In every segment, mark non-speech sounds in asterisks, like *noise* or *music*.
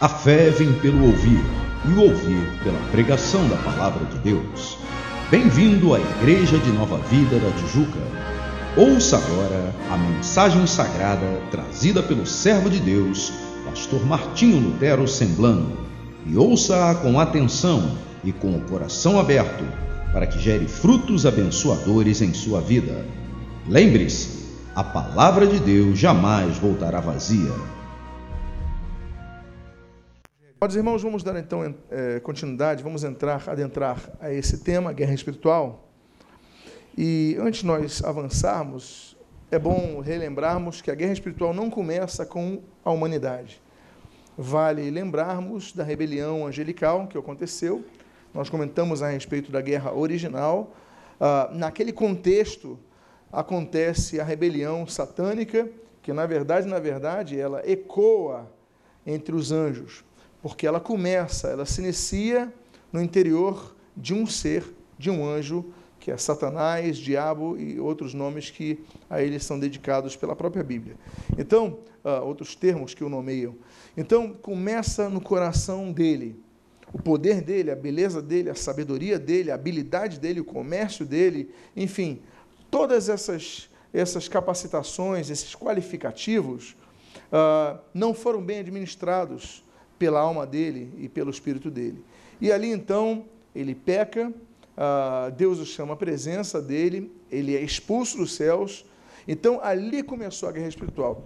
A fé vem pelo ouvir, e o ouvir pela pregação da palavra de Deus. Bem-vindo à Igreja de Nova Vida da Tijuca. Ouça agora a mensagem sagrada trazida pelo servo de Deus, pastor Martinho Lutero Semblano, e ouça-a com atenção e com o coração aberto, para que gere frutos abençoadores em sua vida. Lembre-se, a palavra de Deus jamais voltará vazia. Meus irmãos, vamos dar então é, continuidade, vamos entrar, adentrar a esse tema, guerra espiritual. E antes de nós avançarmos, é bom relembrarmos que a guerra espiritual não começa com a humanidade. Vale lembrarmos da rebelião angelical que aconteceu. Nós comentamos a respeito da guerra original. Ah, naquele contexto acontece a rebelião satânica, que na verdade, na verdade, ela ecoa entre os anjos porque ela começa, ela se inicia no interior de um ser, de um anjo, que é Satanás, diabo e outros nomes que a eles são dedicados pela própria Bíblia. Então, uh, outros termos que o nomeiam. Então, começa no coração dele. O poder dele, a beleza dele, a sabedoria dele, a habilidade dele, o comércio dele, enfim, todas essas, essas capacitações, esses qualificativos, uh, não foram bem administrados pela alma dele e pelo espírito dele. E ali então ele peca, uh, Deus o chama à presença dele, ele é expulso dos céus. Então ali começou a guerra espiritual.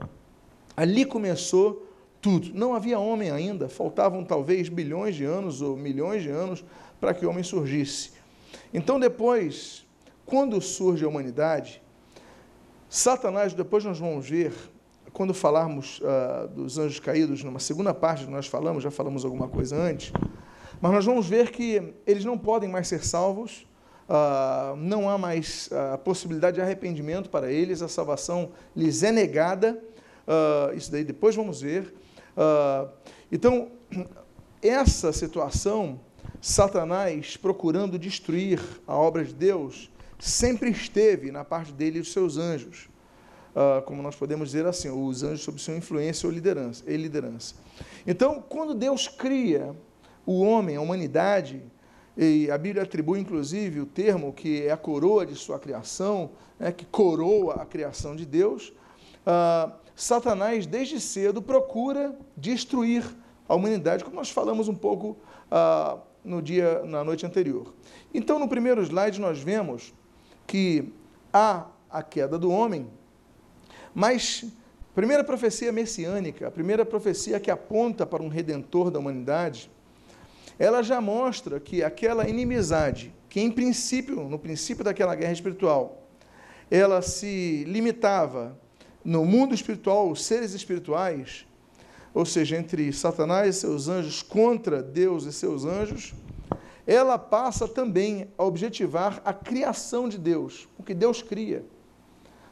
Ali começou tudo. Não havia homem ainda, faltavam talvez bilhões de anos ou milhões de anos para que o homem surgisse. Então depois, quando surge a humanidade, Satanás, depois nós vamos ver, quando falarmos uh, dos anjos caídos, numa segunda parte nós falamos, já falamos alguma coisa antes, mas nós vamos ver que eles não podem mais ser salvos, uh, não há mais uh, possibilidade de arrependimento para eles, a salvação lhes é negada, isso daí depois vamos ver. então, essa situação, Satanás procurando destruir a obra de Deus, sempre esteve na parte dele e os seus anjos uh, como nós podemos dizer assim, os anjos sob sua influência ou liderança, e liderança. Então, quando Deus cria o homem, a humanidade, e a Bíblia atribui inclusive o termo que é a coroa de sua criação, né, que coroa a criação de Deus, uh, Satanás desde cedo procura destruir a humanidade, como nós falamos um pouco uh, no dia, na noite anterior. Então, no primeiro slide nós vemos que há a queda do homem, mas, primeira profecia messiânica, a primeira profecia que aponta para um redentor da humanidade, ela já mostra que aquela inimizade, que em princípio, no princípio daquela guerra espiritual, ela se limitava no mundo espiritual, os seres espirituais, ou seja, entre Satanás e seus anjos contra Deus e seus anjos, ela passa também a objetivar a criação de Deus, o que Deus cria.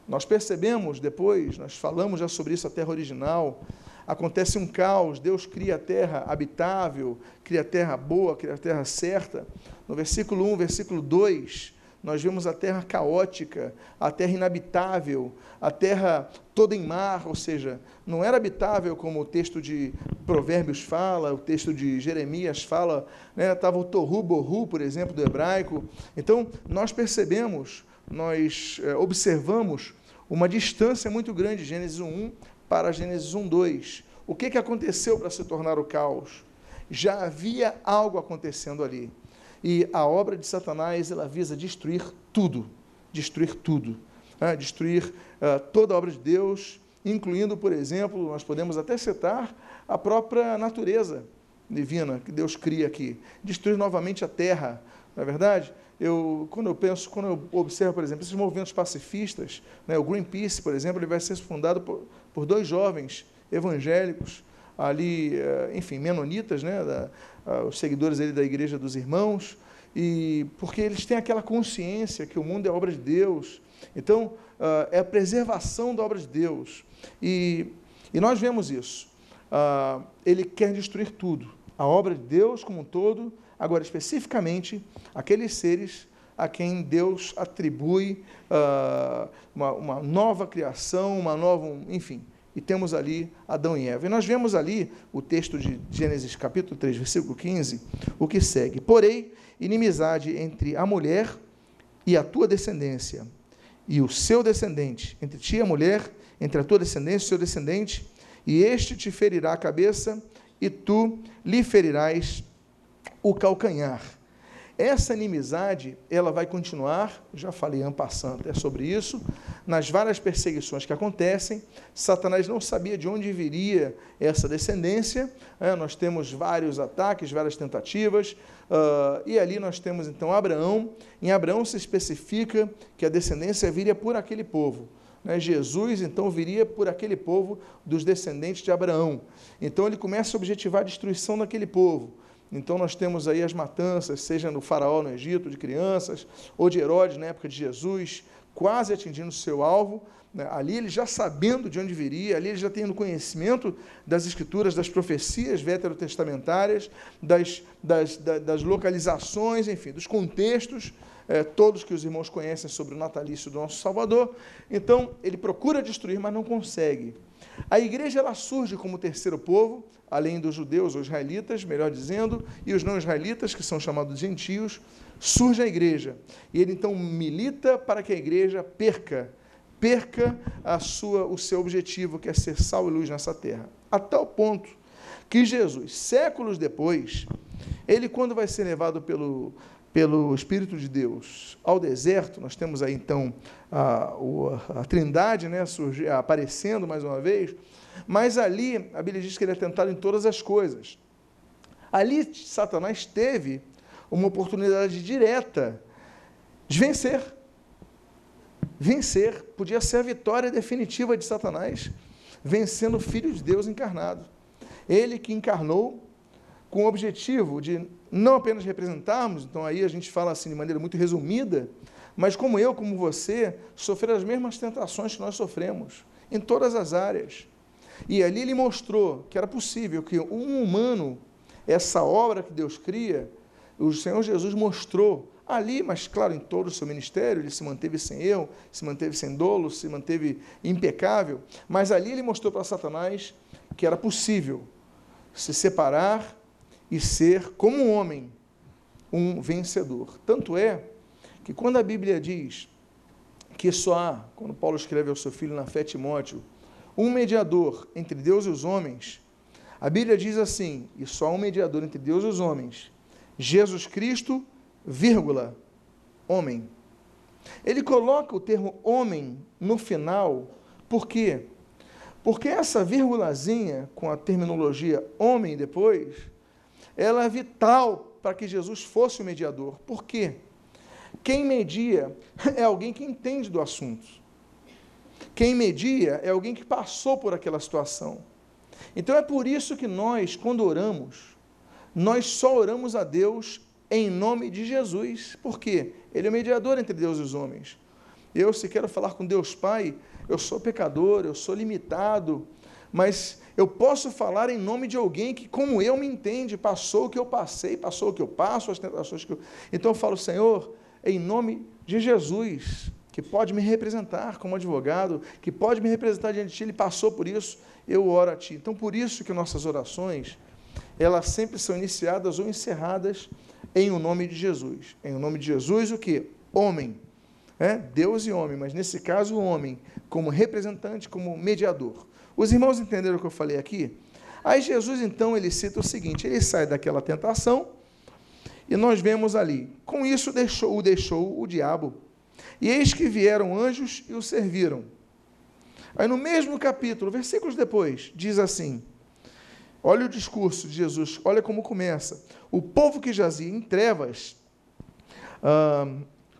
Nós percebemos depois, nós falamos já sobre isso, a terra original. Acontece um caos, Deus cria a terra habitável, cria a terra boa, cria a terra certa. No versículo 1, versículo 2, nós vemos a terra caótica, a terra inabitável, a terra toda em mar, ou seja, não era habitável como o texto de Provérbios fala, o texto de Jeremias fala, né? estava o Torru Borru, por exemplo, do hebraico. Então, nós percebemos, nós é, observamos uma distância muito grande de Gênesis 1 para Gênesis 1, 2. O que, que aconteceu para se tornar o caos? Já havia algo acontecendo ali. E a obra de Satanás, ela visa destruir tudo, destruir tudo, né? destruir uh, toda a obra de Deus, incluindo, por exemplo, nós podemos até citar a própria natureza divina que Deus cria aqui, destruir novamente a terra, não é verdade? Eu, quando eu penso, quando eu observo, por exemplo, esses movimentos pacifistas, né, o Greenpeace, por exemplo, ele vai ser fundado por, por dois jovens evangélicos, ali, eh, enfim, menonitas, né, da, os seguidores ali da Igreja dos Irmãos, e porque eles têm aquela consciência que o mundo é obra de Deus. Então, ah, é a preservação da obra de Deus. E, e nós vemos isso. Ah, ele quer destruir tudo. A obra de Deus como um todo, Agora, especificamente, aqueles seres a quem Deus atribui uh, uma, uma, nova criação, uma nova, enfim, e temos ali Adão e Eva. E nós vemos ali o texto de Gênesis capítulo 3, versículo 15, o que segue. Porém, inimizade entre a mulher e a tua descendência, e o seu descendente, entre ti e a mulher, entre a tua descendência e o seu descendente, e este te ferirá a cabeça, e tu lhe ferirás o calcanhar. Essa inimizade, ela vai continuar, já falei ano passando é sobre isso, nas várias perseguições que acontecem. Satanás não sabia de onde viria essa descendência. É, nós temos vários ataques, várias tentativas, uh, e ali nós temos então Abraão. Em Abraão se especifica que a descendência viria por aquele povo. Né? Jesus então viria por aquele povo dos descendentes de Abraão. Então ele começa a objetivar a destruição daquele povo. Então nós temos aí as matanças, seja no faraó no Egito, de crianças, ou de Herodes na época de Jesus, quase atingindo seu alvo. Né? Ali ele já sabendo de onde viria, ali ele já tendo conhecimento das escrituras, das profecias veterotestamentárias, das, das, das, localizações, enfim, dos contextos, é, todos que os irmãos conhecem sobre o natalício do nosso Salvador. Então ele procura destruir, mas não consegue. A igreja ela surge como terceiro povo, além dos judeus ou israelitas, melhor dizendo, e os não israelitas, que são chamados gentios, surge a igreja. E ele então milita para que a igreja perca, perca a sua, o seu objetivo, que é ser sal e luz nessa terra. A tal ponto que Jesus, séculos depois, ele quando vai ser levado pelo pelo Espírito de Deus ao deserto, nós temos aí então a, a, Trindade né, surgir, aparecendo mais uma vez, mas ali a Bíblia diz que ele é tentado em todas as coisas. Ali Satanás teve uma oportunidade direta de vencer. Vencer podia ser a vitória definitiva de Satanás, vencendo o Filho de Deus encarnado. Ele que encarnou com o objetivo de não apenas representarmos, então aí a gente fala assim de maneira muito resumida, mas como eu, como você, sofrer as mesmas tentações que nós sofremos, em todas as áreas. E ali ele mostrou que era possível que um humano, essa obra que Deus cria, o Senhor Jesus mostrou ali, mas claro, em todo o seu ministério, ele se manteve sem erro, se manteve sem dolo, se manteve impecável, mas ali ele mostrou para Satanás que era possível se separar e ser, como homem, um vencedor. Tanto é que quando a Bíblia diz que só há, quando Paulo escreve ao seu filho na fé Timóteo, um mediador entre Deus e os homens, a Bíblia diz assim, e só há um mediador entre Deus e os homens, Jesus Cristo, vírgula, homem. Ele coloca o termo homem no final, por quê? Porque essa vírgulazinha, com a terminologia homem depois, ela é vital para que Jesus fosse o mediador. Por quê? Quem media *laughs* é alguém que entende do assunto. Quem media é alguém que passou por aquela situação. Então é por isso que nós, quando oramos, nós só oramos a Deus em nome de Jesus. Por quê? Ele é o mediador entre Deus e os homens. Eu, se quero falar com Deus Pai, eu sou pecador, eu sou limitado, mas eu posso falar em nome de alguém que, como eu, me entende, passou o que eu passei, passou o que eu passo, as tentações que eu. Então eu falo, Senhor, em nome de Jesus, que pode me representar como advogado, que pode me representar diante de Ti, Ele passou por isso, eu oro a Ti. Então, por isso que nossas orações, elas sempre são iniciadas ou encerradas em o nome de Jesus. Em o nome de Jesus, o que? Homem. É? Deus e homem, mas nesse caso o homem como representante, como mediador. Os irmãos entenderam o que eu falei aqui? Aí Jesus, então, ele cita o seguinte: ele sai daquela tentação, e nós vemos ali, com isso deixou, o deixou o diabo. E eis que vieram anjos e o serviram. Aí no mesmo capítulo, versículos depois, diz assim: olha o discurso de Jesus, olha como começa. O povo que jazia em trevas,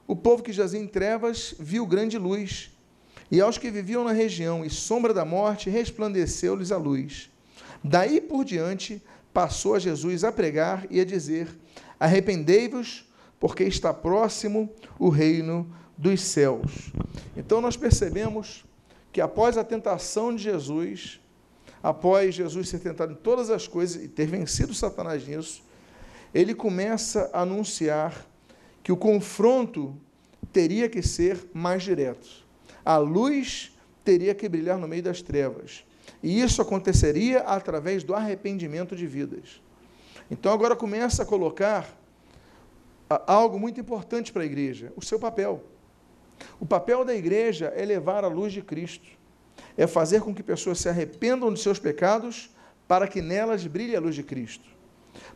o povo que jazia em trevas viu grande luz. E aos que viviam na região e sombra da morte, resplandeceu-lhes a luz. Daí por diante, passou a Jesus a pregar e a dizer: Arrependei-vos, porque está próximo o reino dos céus. Então nós percebemos que após a tentação de Jesus, após Jesus ser tentado em todas as coisas e ter vencido Satanás nisso, ele começa a anunciar que o confronto teria que ser mais direto a luz teria que brilhar no meio das trevas. e isso aconteceria através do arrependimento de vidas. Então agora começa a colocar algo muito importante para a igreja: o seu papel. O papel da igreja é levar a luz de Cristo, é fazer com que pessoas se arrependam de seus pecados para que nelas brilhe a luz de Cristo.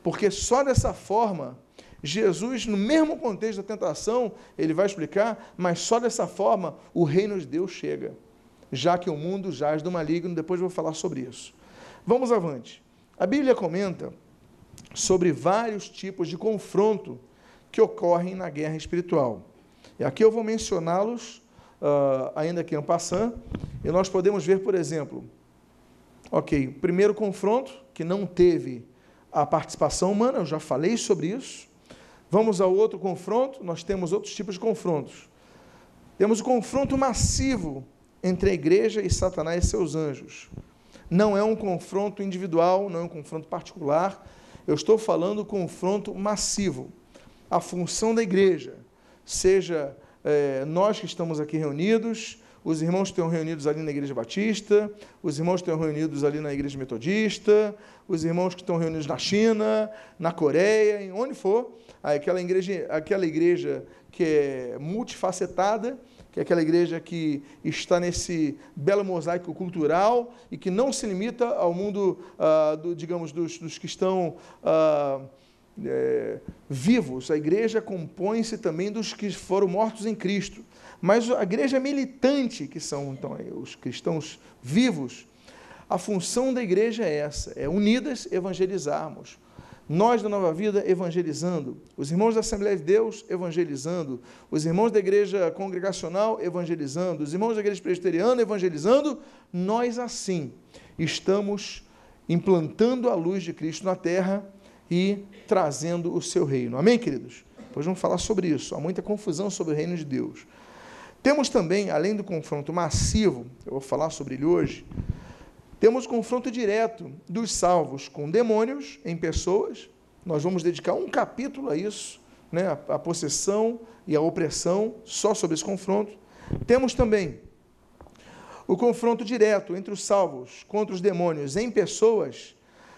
Porque só dessa forma, Jesus, no mesmo contexto da tentação, ele vai explicar, mas só dessa forma o reino de Deus chega, já que o mundo jaz do maligno, depois eu vou falar sobre isso. Vamos avante. A Bíblia comenta sobre vários tipos de confronto que ocorrem na guerra espiritual. E aqui eu vou mencioná-los, uh, ainda que em passant, e nós podemos ver, por exemplo, ok, primeiro confronto, que não teve a participação humana, eu já falei sobre isso. Vamos ao outro confronto, nós temos outros tipos de confrontos. Temos o confronto massivo entre a igreja e Satanás e seus anjos. Não é um confronto individual, não é um confronto particular, eu estou falando confronto massivo. A função da igreja, seja é, nós que estamos aqui reunidos, os irmãos estão reunidos ali na Igreja Batista, os irmãos estão reunidos ali na Igreja Metodista, os irmãos que estão reunidos na China, na Coreia, em onde for, aquela igreja, aquela igreja que é multifacetada, que é aquela igreja que está nesse belo mosaico cultural e que não se limita ao mundo, ah, do, digamos, dos, dos, que estão ah, é, vivos. A igreja compõe-se também dos que foram mortos em Cristo. Mas a igreja militante, que são então os cristãos vivos, a função da igreja é essa: é unidas evangelizarmos. Nós da Nova Vida evangelizando, os irmãos da Assembleia de Deus evangelizando, os irmãos da Igreja Congregacional evangelizando, os irmãos da Igreja Presbiteriana evangelizando, nós assim estamos implantando a luz de Cristo na terra e trazendo o seu reino. Amém, queridos? Depois vamos falar sobre isso. Há muita confusão sobre o reino de Deus. Temos também, além do confronto massivo, eu vou falar sobre ele hoje, temos o confronto direto dos salvos com demônios em pessoas. Nós vamos dedicar um capítulo a isso, né, a, a possessão e a opressão, só sobre esse confronto. Temos também o confronto direto entre os salvos contra os demônios em pessoas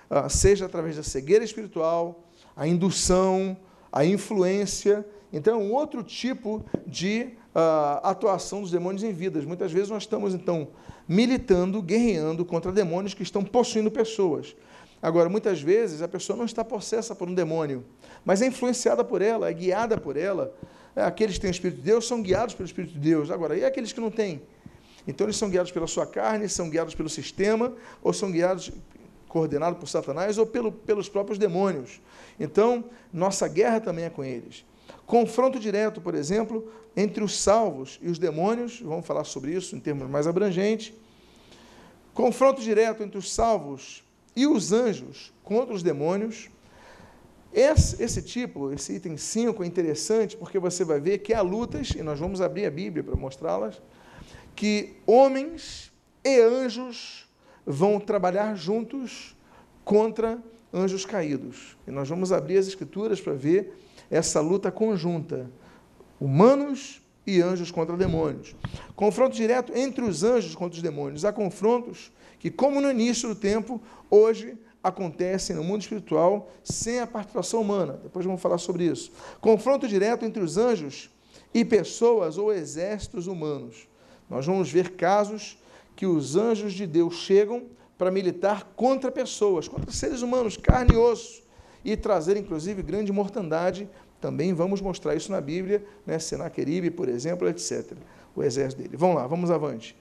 ah, seja através da cegueira espiritual, a indução, a influência. Então, é um outro tipo de uh, atuação dos demônios em vidas. Muitas vezes nós estamos, então, militando, guerreando contra demônios que estão possuindo pessoas. Agora, muitas vezes a pessoa não está possessa por um demônio, mas é influenciada por ela, é guiada por ela. É, aqueles que têm o Espírito de Deus são guiados pelo Espírito de Deus. Agora, e aqueles que não têm? Então, eles são guiados pela sua carne, são guiados pelo sistema, ou são guiados coordenado por Satanás ou pelo, pelos próprios demônios. Então, nossa guerra também é com eles. Confronto direto, por exemplo, entre os salvos e os demônios, vamos falar sobre isso em termos mais abrangentes. Confronto direto entre os salvos e os anjos contra os demônios. Esse, esse tipo, esse item 5 é interessante porque você vai ver que há lutas, e nós vamos abrir a Bíblia para mostrá-las, que homens e anjos vão trabalhar juntos contra anjos caídos. E nós vamos abrir as escrituras para ver essa luta conjunta, humanos e anjos contra demônios. Confronto direto entre os anjos contra os demônios. Há confrontos que, como no início do tempo, hoje acontecem no mundo espiritual sem a participação humana. Depois vamos falar sobre isso. Confronto direto entre os anjos e pessoas ou exércitos humanos. Nós vamos ver casos que os anjos de Deus chegam para militar contra pessoas, contra seres humanos, carne e osso, e trazer, inclusive, grande mortandade. Também vamos mostrar isso na Bíblia, né? Senaqueribe, por exemplo, etc. O exército dele. Vamos lá, vamos avante.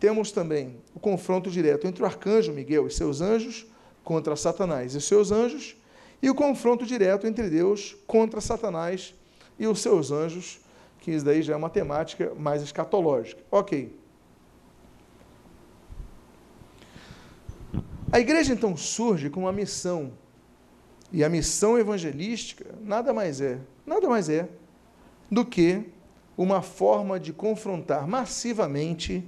Temos também o confronto direto entre o arcanjo Miguel e seus anjos contra Satanás e seus anjos, e o confronto direto entre Deus contra Satanás e os seus anjos, que isso daí já é uma temática mais escatológica. Ok. A igreja então surge com uma missão. E a missão evangelística nada mais é, nada mais é do que uma forma de confrontar massivamente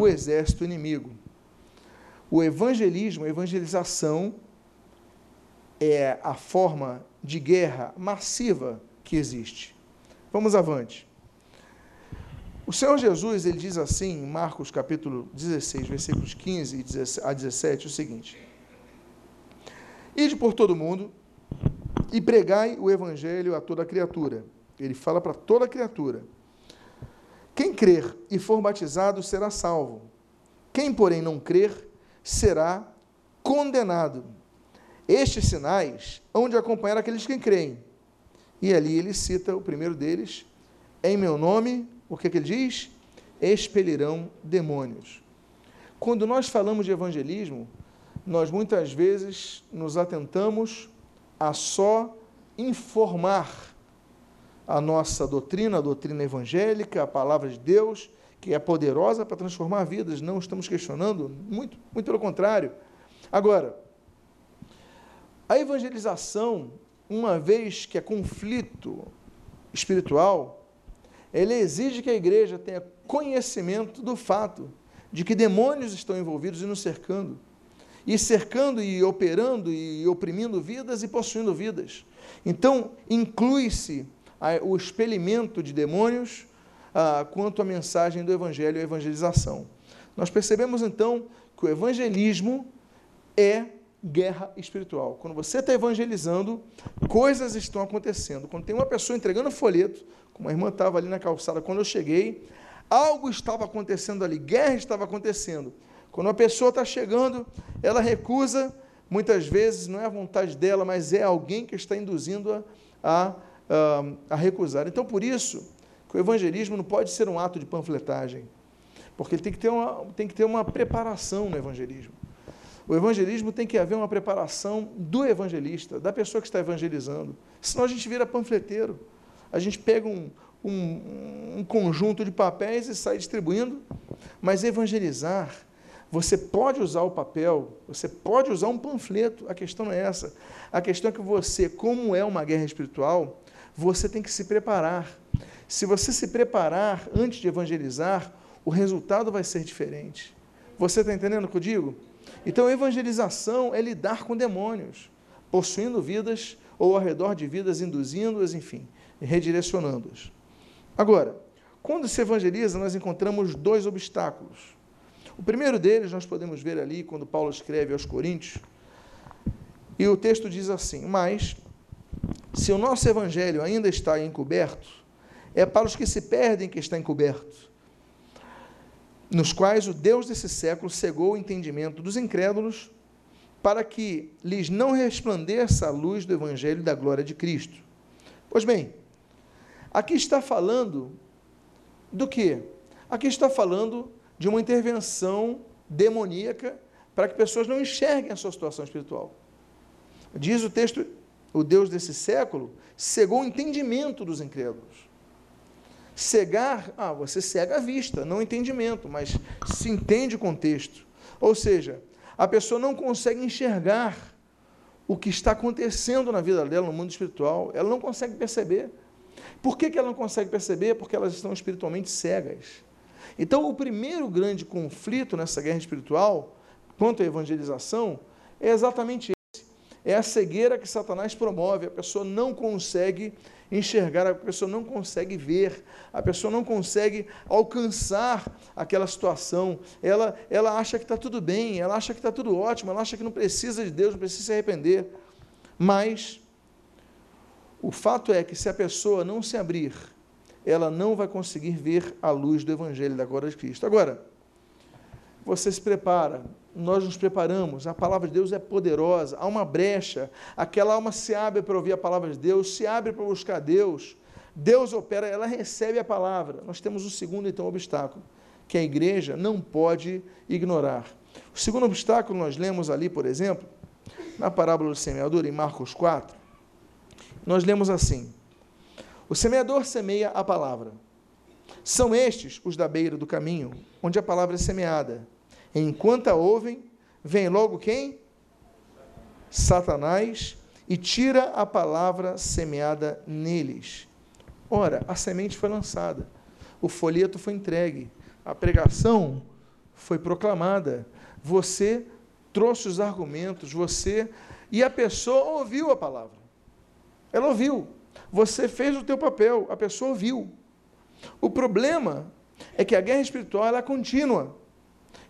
o exército inimigo. O evangelismo, a evangelização é a forma de guerra massiva que existe. Vamos avante. O Senhor Jesus, ele diz assim, em Marcos capítulo 16, versículos 15 a 17, o seguinte: Ide por todo mundo e pregai o evangelho a toda criatura. Ele fala para toda criatura. Quem crer e for batizado será salvo. Quem, porém, não crer será condenado. Estes sinais hão de acompanhar aqueles que creem. E ali ele cita o primeiro deles: Em meu nome, o que, que ele diz? Expelirão demônios. Quando nós falamos de evangelismo, nós muitas vezes nos atentamos a só informar a nossa doutrina, a doutrina evangélica, a palavra de Deus, que é poderosa para transformar vidas, não estamos questionando, muito, muito pelo contrário. Agora, a evangelização, uma vez que é conflito espiritual, ele exige que a igreja tenha conhecimento do fato de que demônios estão envolvidos e nos cercando, e cercando e operando e oprimindo vidas e possuindo vidas. Então, inclui-se o expelimento de demônios ah, quanto à mensagem do Evangelho e evangelização. Nós percebemos então que o evangelismo é guerra espiritual. Quando você está evangelizando, coisas estão acontecendo. Quando tem uma pessoa entregando folheto, como a irmã estava ali na calçada quando eu cheguei, algo estava acontecendo ali, guerra estava acontecendo. Quando uma pessoa está chegando, ela recusa, muitas vezes não é a vontade dela, mas é alguém que está induzindo-a a, a, a recusar. Então, por isso, o evangelismo não pode ser um ato de panfletagem, porque ele tem que ter uma, tem que ter uma preparação no evangelismo. O evangelismo tem que haver uma preparação do evangelista, da pessoa que está evangelizando. Senão a gente vira panfleteiro. A gente pega um, um, um conjunto de papéis e sai distribuindo. Mas evangelizar, você pode usar o papel, você pode usar um panfleto. A questão não é essa. A questão é que você, como é uma guerra espiritual, você tem que se preparar. Se você se preparar antes de evangelizar, o resultado vai ser diferente. Você está entendendo o que eu digo? Então, evangelização é lidar com demônios, possuindo vidas ou ao redor de vidas, induzindo-as, enfim, redirecionando-as. Agora, quando se evangeliza, nós encontramos dois obstáculos. O primeiro deles nós podemos ver ali quando Paulo escreve aos Coríntios, e o texto diz assim: Mas, se o nosso evangelho ainda está encoberto, é para os que se perdem que está encoberto, nos quais o Deus desse século cegou o entendimento dos incrédulos, para que lhes não resplandeça a luz do Evangelho da glória de Cristo. Pois bem, aqui está falando do que? Aqui está falando de uma intervenção demoníaca para que pessoas não enxerguem a sua situação espiritual. Diz o texto, o Deus desse século cegou o entendimento dos incrédulos. Cegar, ah, você cega a vista, não o entendimento, mas se entende o contexto. Ou seja, a pessoa não consegue enxergar o que está acontecendo na vida dela, no mundo espiritual. Ela não consegue perceber. Por que, que ela não consegue perceber? Porque elas estão espiritualmente cegas. Então, o primeiro grande conflito nessa guerra espiritual, quanto à evangelização, é exatamente esse. É a cegueira que Satanás promove. A pessoa não consegue enxergar, a pessoa não consegue ver, a pessoa não consegue alcançar aquela situação. Ela, ela acha que está tudo bem, ela acha que está tudo ótimo, ela acha que não precisa de Deus, não precisa se arrepender. Mas o fato é que se a pessoa não se abrir, ela não vai conseguir ver a luz do Evangelho da glória de Cristo. Agora, você se prepara, nós nos preparamos, a palavra de Deus é poderosa, há uma brecha, aquela alma se abre para ouvir a palavra de Deus, se abre para buscar Deus, Deus opera, ela recebe a palavra. Nós temos o segundo, então, obstáculo, que a igreja não pode ignorar. O segundo obstáculo nós lemos ali, por exemplo, na parábola do semeador, em Marcos 4, nós lemos assim: O semeador semeia a palavra. São estes os da beira do caminho, onde a palavra é semeada. Enquanto a ouvem, vem logo quem? Satanás e tira a palavra semeada neles. Ora, a semente foi lançada, o folheto foi entregue, a pregação foi proclamada, você trouxe os argumentos, você e a pessoa ouviu a palavra. Ela ouviu. Você fez o teu papel, a pessoa ouviu. O problema é que a guerra espiritual ela é contínua.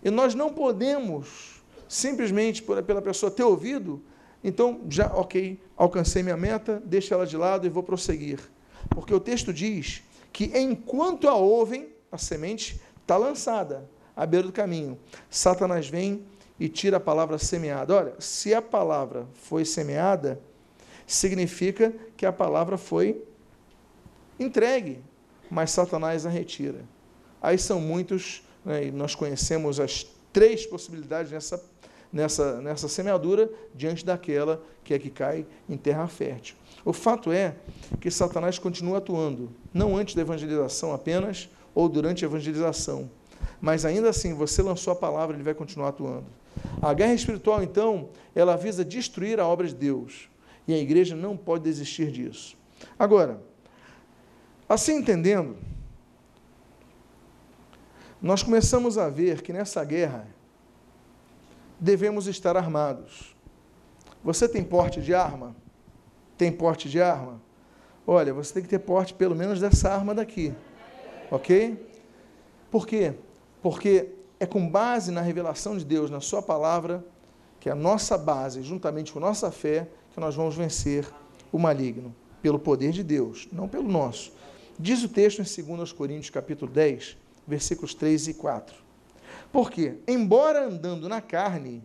E nós não podemos simplesmente pela pessoa ter ouvido, então já, ok, alcancei minha meta, deixa ela de lado e vou prosseguir. Porque o texto diz que enquanto a ouvem, a semente está lançada à beira do caminho. Satanás vem e tira a palavra semeada. Olha, se a palavra foi semeada, significa que a palavra foi entregue, mas Satanás a retira. Aí são muitos, né, e nós conhecemos as três possibilidades nessa, nessa, nessa semeadura diante daquela que é que cai em terra fértil. O fato é que Satanás continua atuando, não antes da evangelização apenas, ou durante a evangelização. Mas ainda assim, você lançou a palavra, ele vai continuar atuando. A guerra espiritual, então, ela visa destruir a obra de Deus. E a igreja não pode desistir disso. Agora, assim entendendo, nós começamos a ver que nessa guerra devemos estar armados. Você tem porte de arma? Tem porte de arma? Olha, você tem que ter porte pelo menos dessa arma daqui. Ok? Por quê? Porque é com base na revelação de Deus, na Sua palavra, que é a nossa base, juntamente com nossa fé, que nós vamos vencer o maligno. Pelo poder de Deus, não pelo nosso. Diz o texto em 2 Coríntios, capítulo 10, versículos 3 e 4. Porque, embora andando na carne,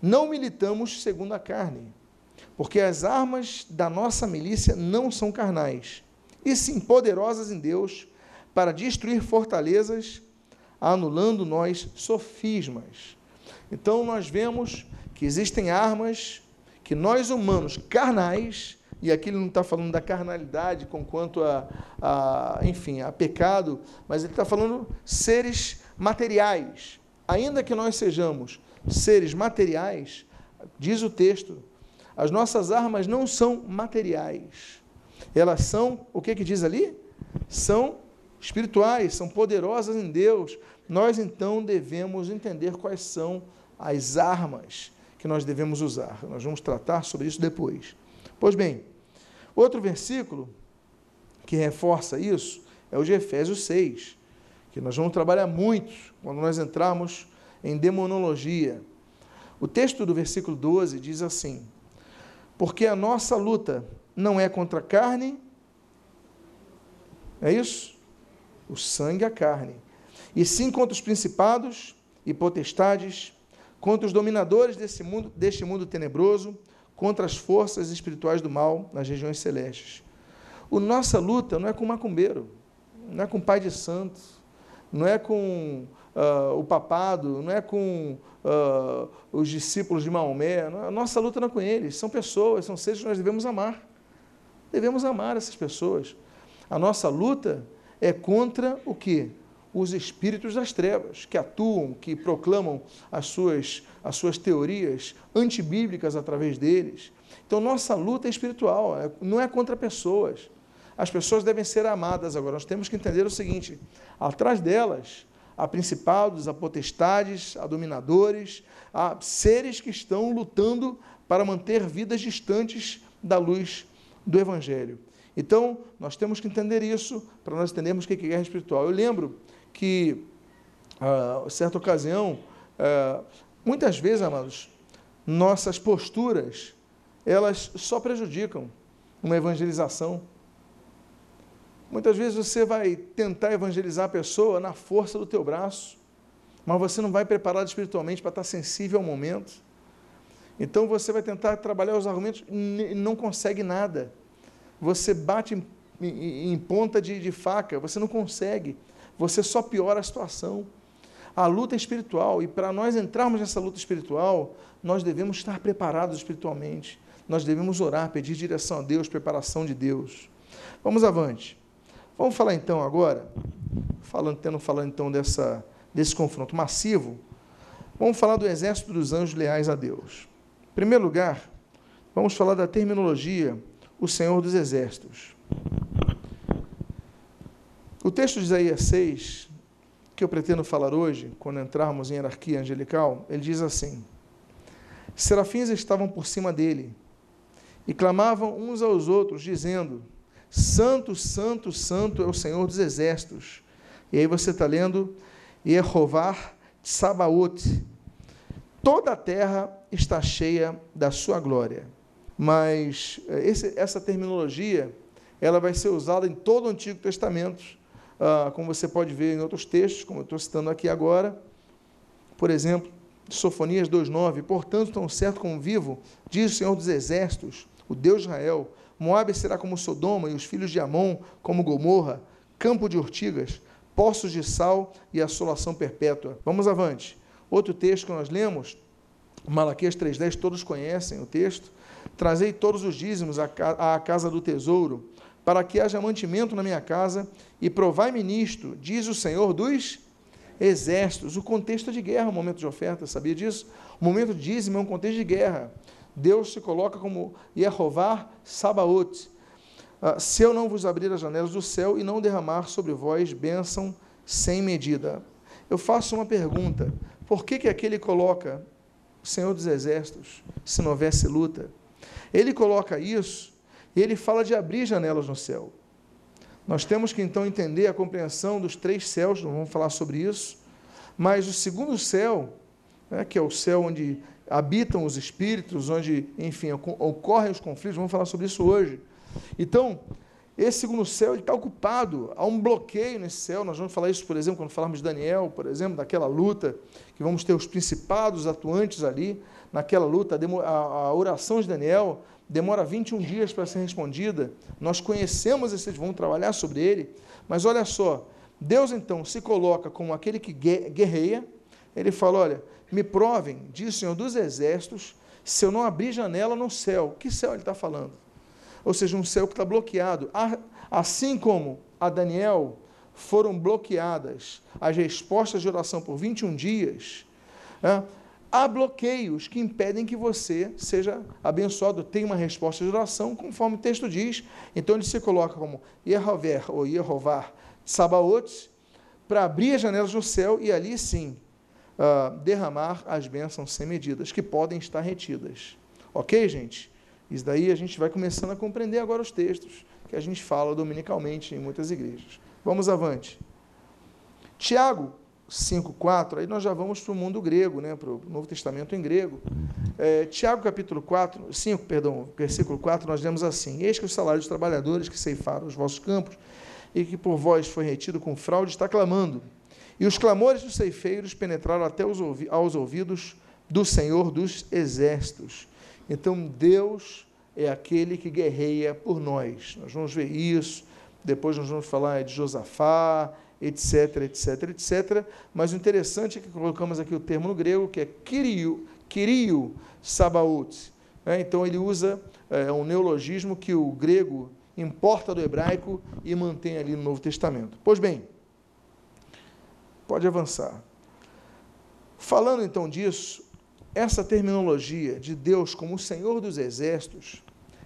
não militamos segundo a carne, porque as armas da nossa milícia não são carnais, e sim poderosas em Deus para destruir fortalezas, anulando nós sofismas. Então nós vemos que existem armas que nós humanos carnais, e aqui ele não está falando da carnalidade com quanto a, a enfim, a pecado, mas ele está falando seres materiais. Ainda que nós sejamos seres materiais, diz o texto, as nossas armas não são materiais. Elas são, o que que diz ali? São espirituais, são poderosas em Deus. Nós então devemos entender quais são as armas que nós devemos usar. Nós vamos tratar sobre isso depois. Pois bem, outro versículo que reforça isso é o de Efésios 6, que nós vamos trabalhar muito quando nós entrarmos em demonologia. O texto do versículo 12 diz assim: Porque a nossa luta não é contra a carne, é isso? o sangue e a carne, e sim contra os principados e potestades, contra os dominadores desse mundo, deste mundo tenebroso, contra as forças espirituais do mal nas regiões celestes. O nossa luta não é com macumbeiro, não é com pai de santo, não é com uh, o papado, não é com uh, os discípulos de Maomé. A nossa luta não é com eles, são pessoas, são seres que nós devemos amar. Devemos amar essas pessoas. A nossa luta é contra o que? Os espíritos das trevas, que atuam, que proclamam as suas, as suas teorias antibíblicas através deles. Então, nossa luta é espiritual, é, não é contra pessoas. As pessoas devem ser amadas. Agora, nós temos que entender o seguinte: atrás delas há principados, há potestades, há dominadores, há seres que estão lutando para manter vidas distantes da luz do Evangelho. Então, nós temos que entender isso para nós entendermos o que é guerra espiritual. Eu lembro que, uh, certa ocasião, uh, muitas vezes, amados, nossas posturas, elas só prejudicam uma evangelização. Muitas vezes você vai tentar evangelizar a pessoa na força do teu braço, mas você não vai preparado espiritualmente para estar sensível ao momento. Então você vai tentar trabalhar os argumentos e não consegue nada você bate em, em, em ponta de, de faca, você não consegue, você só piora a situação. A luta é espiritual, e para nós entrarmos nessa luta espiritual, nós devemos estar preparados espiritualmente. Nós devemos orar, pedir direção a Deus, preparação de Deus. Vamos avante. Vamos falar então agora, falando, tendo falando então dessa, desse confronto massivo, vamos falar do exército dos anjos leais a Deus. Em primeiro lugar, vamos falar da terminologia o Senhor dos Exércitos. O texto de Isaías 6, que eu pretendo falar hoje, quando entrarmos em hierarquia angelical, ele diz assim: Serafins estavam por cima dele e clamavam uns aos outros, dizendo: Santo, Santo, Santo é o Senhor dos Exércitos, E aí você está lendo Yehovar Sabaoth. Toda a terra está cheia da sua glória. Mas eh, esse, essa terminologia ela vai ser usada em todo o Antigo Testamento, ah, como você pode ver em outros textos, como eu estou citando aqui agora. Por exemplo, Sofonias 2,9: Portanto, tão certo como vivo, diz o Senhor dos Exércitos, o Deus de Israel: Moabe será como Sodoma e os filhos de Amon como Gomorra, campo de urtigas, poços de sal e assolação perpétua. Vamos avante. Outro texto que nós lemos, Malaquias 3,10, todos conhecem o texto. Trazei todos os dízimos à casa do tesouro, para que haja mantimento na minha casa, e provai-me nisto, diz o Senhor dos exércitos. O contexto é de guerra, o momento de oferta, sabia disso? O momento de dízimo é um contexto de guerra. Deus se coloca como Yehová Sabaoth. Ah, se eu não vos abrir as janelas do céu e não derramar sobre vós bênção sem medida. Eu faço uma pergunta: por que, que aquele coloca Senhor dos Exércitos, se não houvesse luta? Ele coloca isso e ele fala de abrir janelas no céu. Nós temos que então entender a compreensão dos três céus, não vamos falar sobre isso, mas o segundo céu, né, que é o céu onde habitam os espíritos, onde, enfim, ocorrem os conflitos, vamos falar sobre isso hoje. Então, esse segundo céu está ocupado, há um bloqueio nesse céu. Nós vamos falar isso, por exemplo, quando falarmos de Daniel, por exemplo, daquela luta, que vamos ter os principados atuantes ali, naquela luta, a, a oração de Daniel demora 21 dias para ser respondida. Nós conhecemos esse, vamos trabalhar sobre ele, mas olha só, Deus então se coloca como aquele que guerreia, ele fala: olha, me provem, diz o Senhor dos Exércitos, se eu não abrir janela no céu. Que céu ele está falando? Ou seja, um céu que está bloqueado. Assim como a Daniel foram bloqueadas as respostas de oração por 21 dias, é, há bloqueios que impedem que você seja abençoado, tenha uma resposta de oração, conforme o texto diz. Então ele se coloca como Yehover ou Yehovar Sabaoth, para abrir as janelas do céu e ali sim uh, derramar as bênçãos sem medidas, que podem estar retidas. Ok, gente? Isso daí a gente vai começando a compreender agora os textos que a gente fala dominicalmente em muitas igrejas. Vamos avante. Tiago 5,4, aí nós já vamos para o mundo grego, né, para o Novo Testamento em grego. É, Tiago capítulo 4, 5, perdão, versículo 4, nós lemos assim: Eis que o salário dos trabalhadores que ceifaram os vossos campos e que por vós foi retido com fraude está clamando. E os clamores dos ceifeiros penetraram até os ouvi aos ouvidos do Senhor dos exércitos. Então Deus é aquele que guerreia por nós. Nós vamos ver isso. Depois nós vamos falar de Josafá, etc, etc, etc. Mas o interessante é que colocamos aqui o termo no grego, que é kirio, kirio sabaoth. É, então ele usa é, um neologismo que o grego importa do hebraico e mantém ali no Novo Testamento. Pois bem, pode avançar. Falando então disso, essa terminologia de Deus como o Senhor dos Exércitos,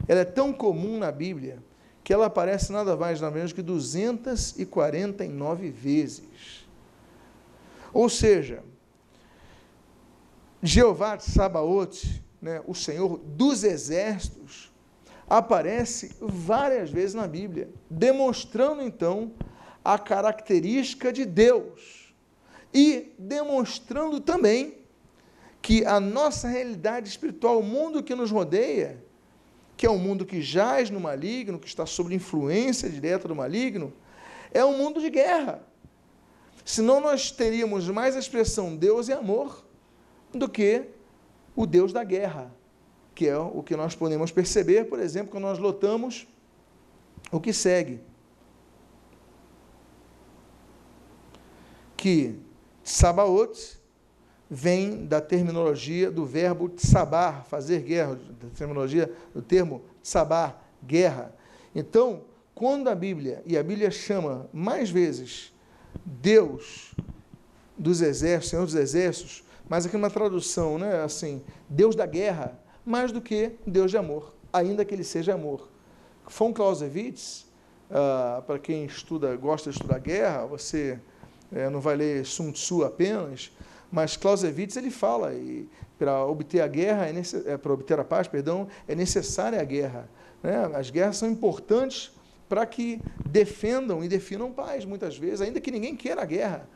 ela é tão comum na Bíblia que ela aparece nada mais nada menos que 249 vezes. Ou seja, Jeová Sabaote, né, o Senhor dos Exércitos, aparece várias vezes na Bíblia, demonstrando então a característica de Deus e demonstrando também que a nossa realidade espiritual, o mundo que nos rodeia, que é um mundo que jaz no maligno, que está sob influência direta do maligno, é um mundo de guerra. Senão nós teríamos mais a expressão Deus e amor do que o Deus da guerra, que é o que nós podemos perceber, por exemplo, quando nós lotamos o que segue. Que Sabaote vem da terminologia do verbo tsabar, fazer guerra, da terminologia do termo tsabar, guerra. Então, quando a Bíblia, e a Bíblia chama mais vezes Deus dos exércitos, Senhor dos exércitos, mas aqui uma tradução, né, assim, Deus da guerra, mais do que Deus de amor, ainda que ele seja amor. Von Clausewitz, uh, para quem estuda, gosta de estudar guerra, você é, não vai ler Sun Tzu apenas, mas Clausewitz ele fala e para obter a guerra é, é para obter a paz, perdão, é necessária a guerra. Né? As guerras são importantes para que defendam e definam paz, muitas vezes, ainda que ninguém queira a guerra.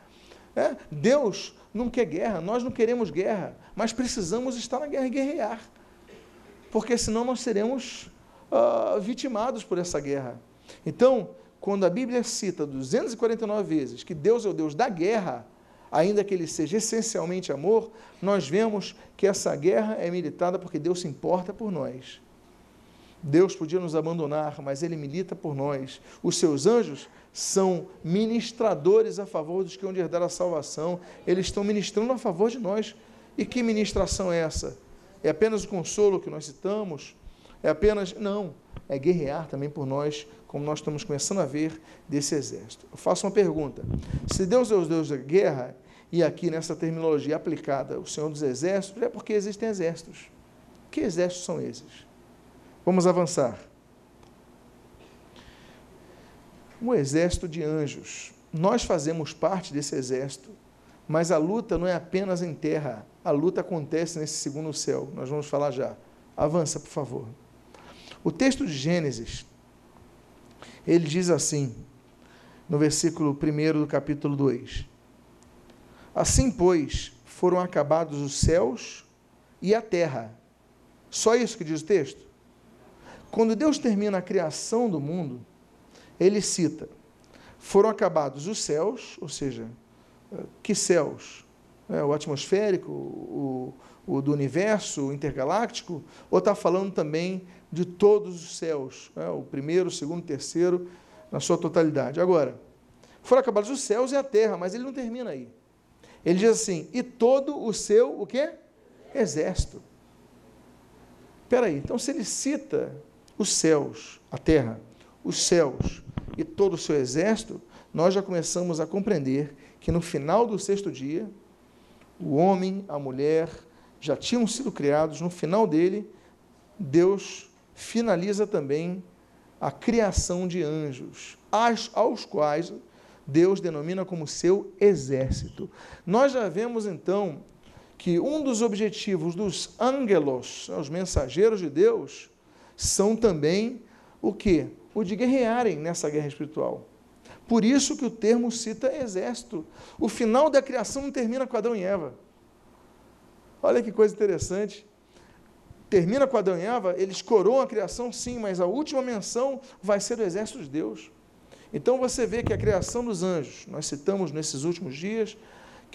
É? Deus não quer guerra, nós não queremos guerra, mas precisamos estar na guerra e guerrear, porque senão nós seremos uh, vitimados por essa guerra. Então, quando a Bíblia cita 249 vezes que Deus é o Deus da guerra, ainda que ele seja essencialmente amor, nós vemos que essa guerra é militada porque Deus se importa por nós. Deus podia nos abandonar, mas Ele milita por nós. Os seus anjos são ministradores a favor dos que vão herdar a salvação. Eles estão ministrando a favor de nós. E que ministração é essa? É apenas o consolo que nós citamos? É apenas. Não. É guerrear também por nós, como nós estamos começando a ver desse exército. Eu faço uma pergunta. Se Deus é o Deus da guerra, e aqui nessa terminologia aplicada, o Senhor dos Exércitos, é porque existem exércitos. Que exércitos são esses? Vamos avançar. Um exército de anjos. Nós fazemos parte desse exército, mas a luta não é apenas em terra, a luta acontece nesse segundo céu. Nós vamos falar já. Avança, por favor. O texto de Gênesis, ele diz assim, no versículo 1 do capítulo 2: Assim, pois, foram acabados os céus e a terra. Só isso que diz o texto? Quando Deus termina a criação do mundo, ele cita: foram acabados os céus, ou seja, que céus? É, o atmosférico, o, o do universo, intergaláctico, ou está falando também de todos os céus, é, o primeiro, o segundo, o terceiro, na sua totalidade. Agora, foram acabados os céus e a terra, mas ele não termina aí. Ele diz assim: e todo o seu o quê? Exército. Espera aí, então se ele cita os céus, a terra, os céus e todo o seu exército, nós já começamos a compreender que no final do sexto dia, o homem, a mulher, já tinham sido criados, no final dele, Deus finaliza também a criação de anjos, aos quais Deus denomina como seu exército. Nós já vemos então que um dos objetivos dos ângelos, os mensageiros de Deus, são também o que? O de guerrearem nessa guerra espiritual. Por isso que o termo cita exército. O final da criação não termina com Adão e Eva. Olha que coisa interessante. Termina com Adão e Eva, eles coroam a criação, sim, mas a última menção vai ser o exército de Deus. Então você vê que a criação dos anjos, nós citamos nesses últimos dias,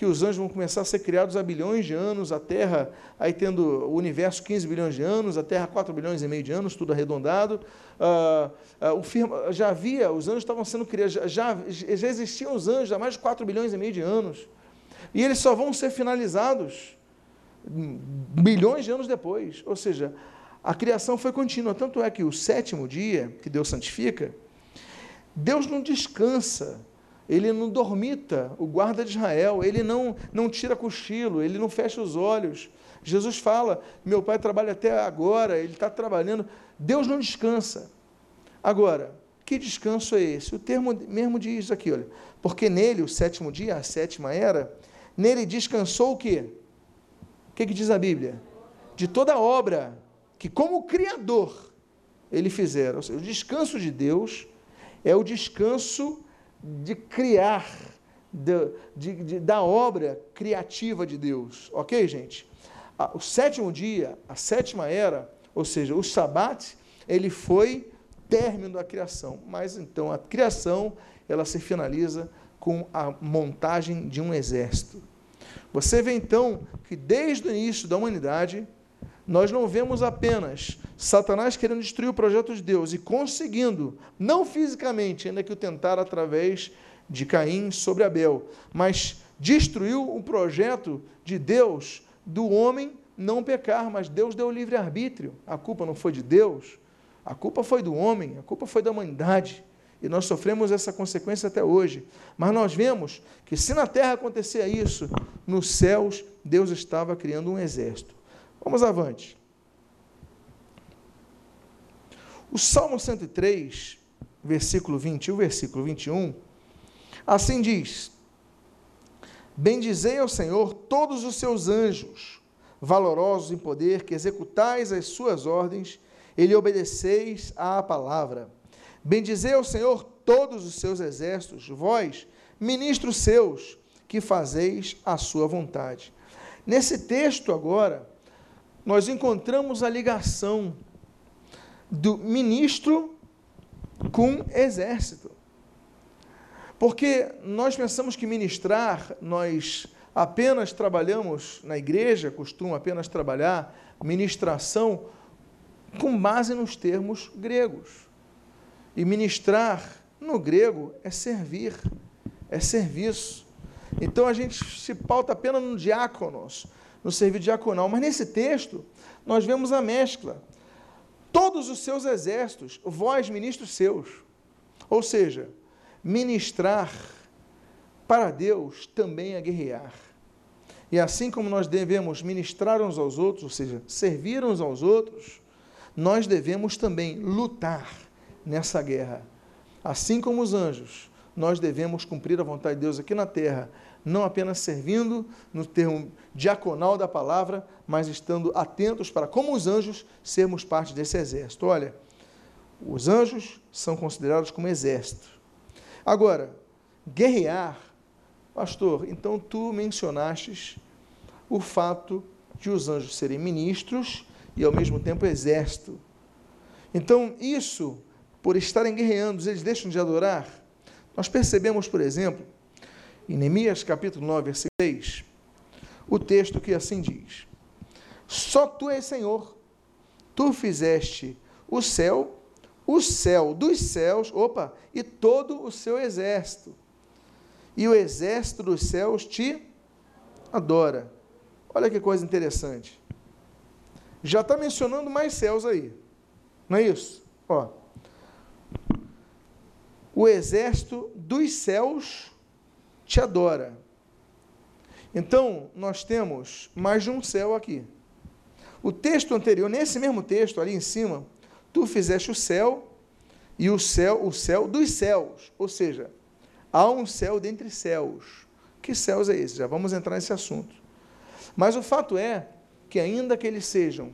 que os anjos vão começar a ser criados há bilhões de anos, a Terra, aí tendo o universo 15 bilhões de anos, a Terra 4 bilhões e meio de anos, tudo arredondado. Ah, ah, o firma, já havia, os anjos estavam sendo criados, já, já existiam os anjos há mais de 4 bilhões e meio de anos. E eles só vão ser finalizados bilhões de anos depois. Ou seja, a criação foi contínua. Tanto é que o sétimo dia, que Deus santifica, Deus não descansa ele não dormita o guarda de Israel, ele não, não tira cochilo, ele não fecha os olhos. Jesus fala: meu pai trabalha até agora, ele está trabalhando. Deus não descansa. Agora, que descanso é esse? O termo mesmo diz aqui, olha, porque nele, o sétimo dia, a sétima era, nele descansou o quê? O que, que diz a Bíblia? De toda obra que, como Criador, ele fizera. Ou seja, o descanso de Deus é o descanso de criar, de, de, de, da obra criativa de Deus. Ok, gente? O sétimo dia, a sétima era, ou seja, o sabat, ele foi término da criação. Mas então a criação, ela se finaliza com a montagem de um exército. Você vê então que desde o início da humanidade, nós não vemos apenas Satanás querendo destruir o projeto de Deus e conseguindo, não fisicamente, ainda que o tentar através de Caim sobre Abel, mas destruiu o projeto de Deus do homem não pecar, mas Deus deu livre arbítrio. A culpa não foi de Deus, a culpa foi do homem, a culpa foi da humanidade. E nós sofremos essa consequência até hoje. Mas nós vemos que se na terra acontecia isso, nos céus Deus estava criando um exército. Vamos avante. O Salmo 103, versículo 20 e o versículo 21, assim diz: Bendizei ao Senhor todos os seus anjos, valorosos em poder, que executais as suas ordens e lhe obedeceis à palavra. Bendizei ao Senhor todos os seus exércitos, vós, ministros seus, que fazeis a sua vontade. Nesse texto agora, nós encontramos a ligação do ministro com exército. Porque nós pensamos que ministrar, nós apenas trabalhamos na igreja, costuma apenas trabalhar ministração com base nos termos gregos. E ministrar no grego é servir, é serviço. Então a gente se pauta apenas no diáconos, no serviço diaconal. Mas nesse texto, nós vemos a mescla. Todos os seus exércitos, vós, ministros seus. Ou seja, ministrar para Deus também é guerrear. E assim como nós devemos ministrar uns aos outros, ou seja, servir uns aos outros, nós devemos também lutar nessa guerra. Assim como os anjos, nós devemos cumprir a vontade de Deus aqui na terra, não apenas servindo no termo diaconal da palavra, mas estando atentos para, como os anjos, sermos parte desse exército. Olha, os anjos são considerados como exército. Agora, guerrear, pastor, então tu mencionastes o fato de os anjos serem ministros e ao mesmo tempo exército. Então, isso, por estarem guerreando, eles deixam de adorar. Nós percebemos, por exemplo, em Neemias capítulo 9, versículo 6, o texto que assim diz: Só tu és Senhor, tu fizeste o céu, o céu dos céus, opa, e todo o seu exército. E o exército dos céus te adora. Olha que coisa interessante. Já está mencionando mais céus aí. Não é isso? Ó. O exército dos céus te adora. Então, nós temos mais de um céu aqui. O texto anterior, nesse mesmo texto, ali em cima, tu fizeste o céu e o céu, o céu dos céus. Ou seja, há um céu dentre céus. Que céus é esse? Já vamos entrar nesse assunto. Mas o fato é que, ainda que eles sejam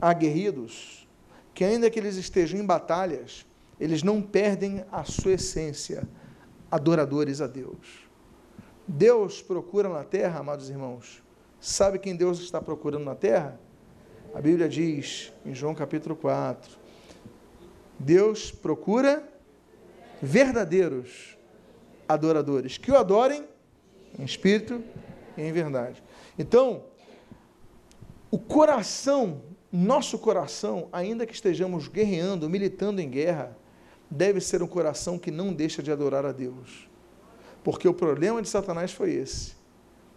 aguerridos, que ainda que eles estejam em batalhas, eles não perdem a sua essência, adoradores a Deus. Deus procura na terra, amados irmãos. Sabe quem Deus está procurando na terra? A Bíblia diz em João capítulo 4: Deus procura verdadeiros adoradores que o adorem em espírito e em verdade. Então, o coração, nosso coração, ainda que estejamos guerreando, militando em guerra, deve ser um coração que não deixa de adorar a Deus. Porque o problema de Satanás foi esse.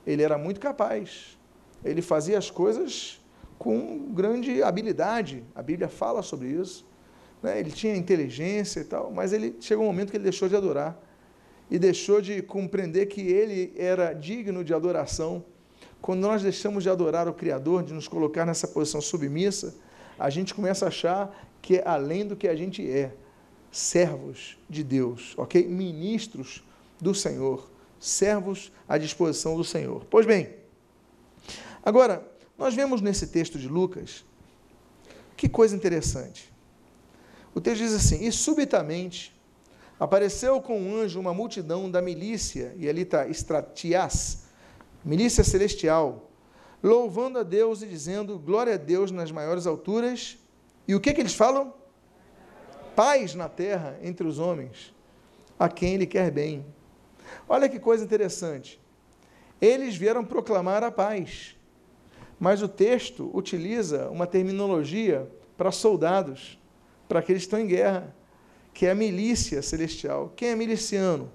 Ele era muito capaz. Ele fazia as coisas com grande habilidade. A Bíblia fala sobre isso. Né? Ele tinha inteligência e tal, mas ele chegou um momento que ele deixou de adorar e deixou de compreender que ele era digno de adoração. Quando nós deixamos de adorar o Criador, de nos colocar nessa posição submissa, a gente começa a achar que é além do que a gente é, servos de Deus, ok? Ministros do Senhor, servos à disposição do Senhor. Pois bem, agora, nós vemos nesse texto de Lucas, que coisa interessante. O texto diz assim: E subitamente apareceu com um anjo uma multidão da milícia, e ali está Estratias, milícia celestial, louvando a Deus e dizendo: Glória a Deus nas maiores alturas. E o que, que eles falam? Paz na terra entre os homens, a quem Ele quer bem. Olha que coisa interessante. Eles vieram proclamar a paz, mas o texto utiliza uma terminologia para soldados, para aqueles que estão em guerra, que é a milícia celestial. Quem é miliciano?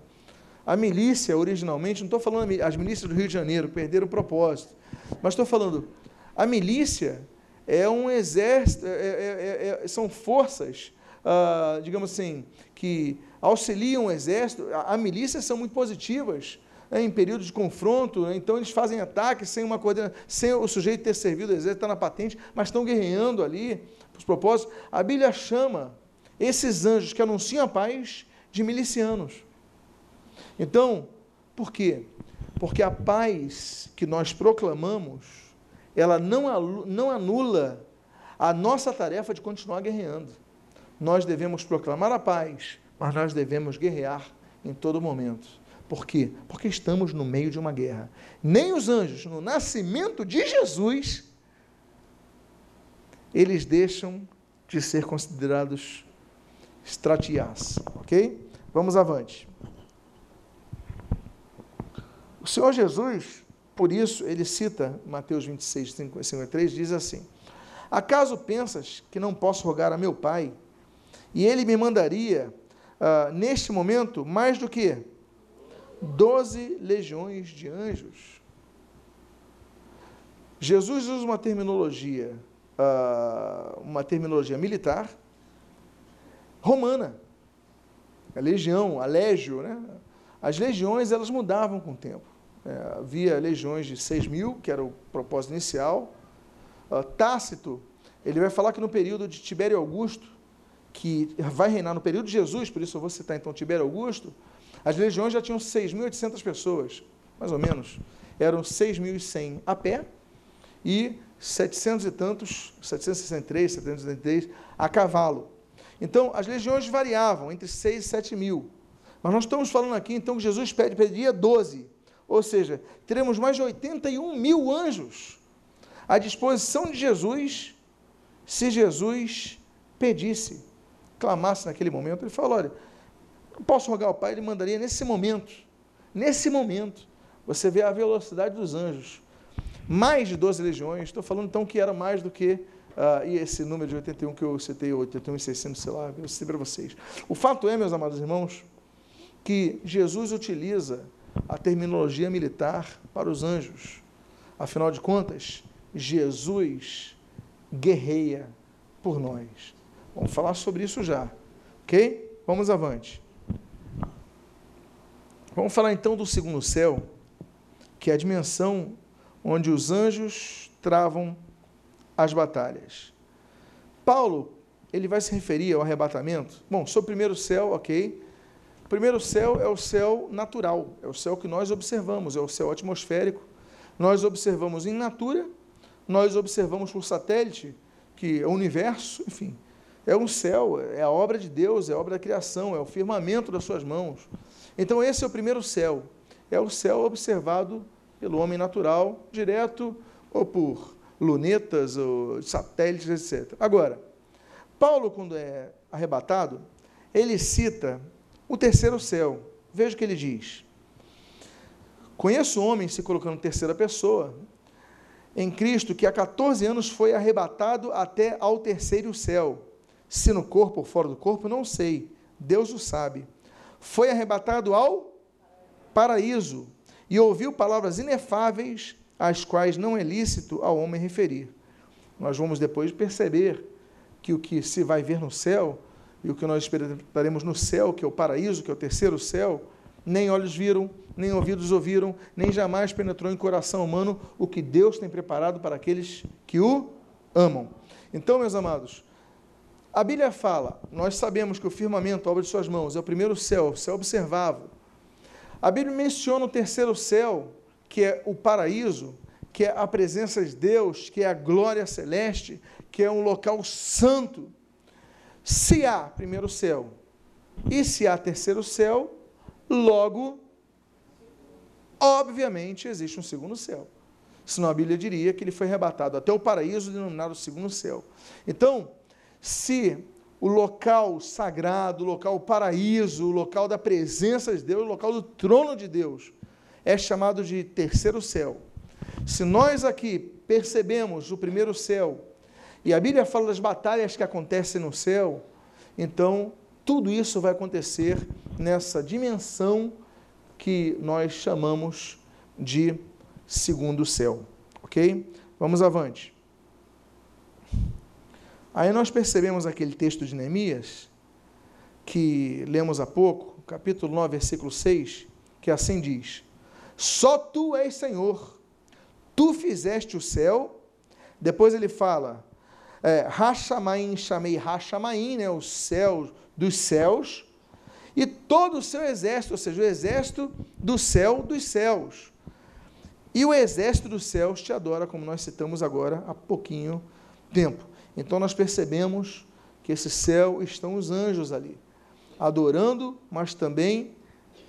A milícia, originalmente, não estou falando as milícias do Rio de Janeiro, perderam o propósito, mas estou falando, a milícia é um exército, é, é, é, são forças, ah, digamos assim, que auxiliam o exército, a, a milícia são muito positivas né, em períodos de confronto, né, então eles fazem ataques sem uma coisa, sem o sujeito ter servido o exército, está na patente, mas estão guerreando ali, os propósitos. A Bíblia chama esses anjos que anunciam a paz de milicianos. Então, por quê? Porque a paz que nós proclamamos, ela não, não anula a nossa tarefa de continuar guerreando. nós devemos proclamar a paz, mas nós devemos guerrear em todo momento. Por quê? Porque estamos no meio de uma guerra. Nem os anjos, no nascimento de Jesus, eles deixam de ser considerados stratias, ok? Vamos avante. O Senhor Jesus, por isso, ele cita Mateus 26, 53, diz assim: Acaso pensas que não posso rogar a meu Pai, e ele me mandaria, uh, neste momento, mais do que doze legiões de anjos? Jesus usa uma terminologia, uh, uma terminologia militar romana. A legião, a légio, né? As legiões, elas mudavam com o tempo. É, havia legiões de 6 mil, que era o propósito inicial. Uh, Tácito, ele vai falar que no período de Tibério Augusto, que vai reinar no período de Jesus, por isso eu vou citar então Tibério Augusto, as legiões já tinham 6.800 pessoas, mais ou menos. Eram 6.100 a pé e 700 e tantos, 763, 763 a cavalo. Então, as legiões variavam entre 6 e 7 mil. Mas nós estamos falando aqui, então, que Jesus pede, pediria 12. Ou seja, teremos mais de 81 mil anjos à disposição de Jesus, se Jesus pedisse, clamasse naquele momento. Ele falou: olha, não posso rogar ao Pai, ele mandaria nesse momento. Nesse momento, você vê a velocidade dos anjos. Mais de 12 legiões, estou falando então que era mais do que uh, e esse número de 81 que eu citei, 81,600, sei lá, eu citei para vocês. O fato é, meus amados irmãos, que Jesus utiliza a terminologia militar para os anjos. Afinal de contas, Jesus guerreia por nós. Vamos falar sobre isso já, ok? Vamos avante. Vamos falar então do segundo céu, que é a dimensão onde os anjos travam as batalhas. Paulo, ele vai se referir ao arrebatamento. Bom, sobre o primeiro céu, ok. O primeiro céu é o céu natural, é o céu que nós observamos, é o céu atmosférico. Nós observamos em natura, nós observamos por satélite, que é o universo, enfim. É um céu, é a obra de Deus, é a obra da criação, é o firmamento das suas mãos. Então, esse é o primeiro céu. É o céu observado pelo homem natural, direto ou por lunetas, ou satélites, etc. Agora, Paulo, quando é arrebatado, ele cita o terceiro céu. Veja o que ele diz. Conheço homem, se colocando terceira pessoa, em Cristo, que há 14 anos foi arrebatado até ao terceiro céu. Se no corpo ou fora do corpo, não sei. Deus o sabe. Foi arrebatado ao paraíso e ouviu palavras inefáveis às quais não é lícito ao homem referir. Nós vamos depois perceber que o que se vai ver no céu e o que nós experimentaremos no céu, que é o paraíso, que é o terceiro céu, nem olhos viram, nem ouvidos ouviram, nem jamais penetrou em coração humano o que Deus tem preparado para aqueles que o amam. Então, meus amados, a Bíblia fala, nós sabemos que o firmamento, obra de suas mãos, é o primeiro céu, o céu observável. A Bíblia menciona o terceiro céu, que é o paraíso, que é a presença de Deus, que é a glória celeste, que é um local santo. Se há primeiro céu e se há terceiro céu, logo, obviamente, existe um segundo céu. Senão a Bíblia diria que ele foi arrebatado até o paraíso, denominado segundo céu. Então, se o local sagrado, o local paraíso, o local da presença de Deus, o local do trono de Deus, é chamado de terceiro céu. Se nós aqui percebemos o primeiro céu, e a Bíblia fala das batalhas que acontecem no céu, então tudo isso vai acontecer nessa dimensão que nós chamamos de segundo céu. Ok? Vamos avante. Aí nós percebemos aquele texto de Neemias, que lemos há pouco, capítulo 9, versículo 6, que assim diz: só tu és Senhor. Tu fizeste o céu. Depois ele fala, é, chamei Rachamaim, né, o céu dos céus, e todo o seu exército, ou seja, o exército do céu dos céus. E o exército dos céus te adora, como nós citamos agora há pouquinho tempo. Então nós percebemos que esse céu estão os anjos ali, adorando, mas também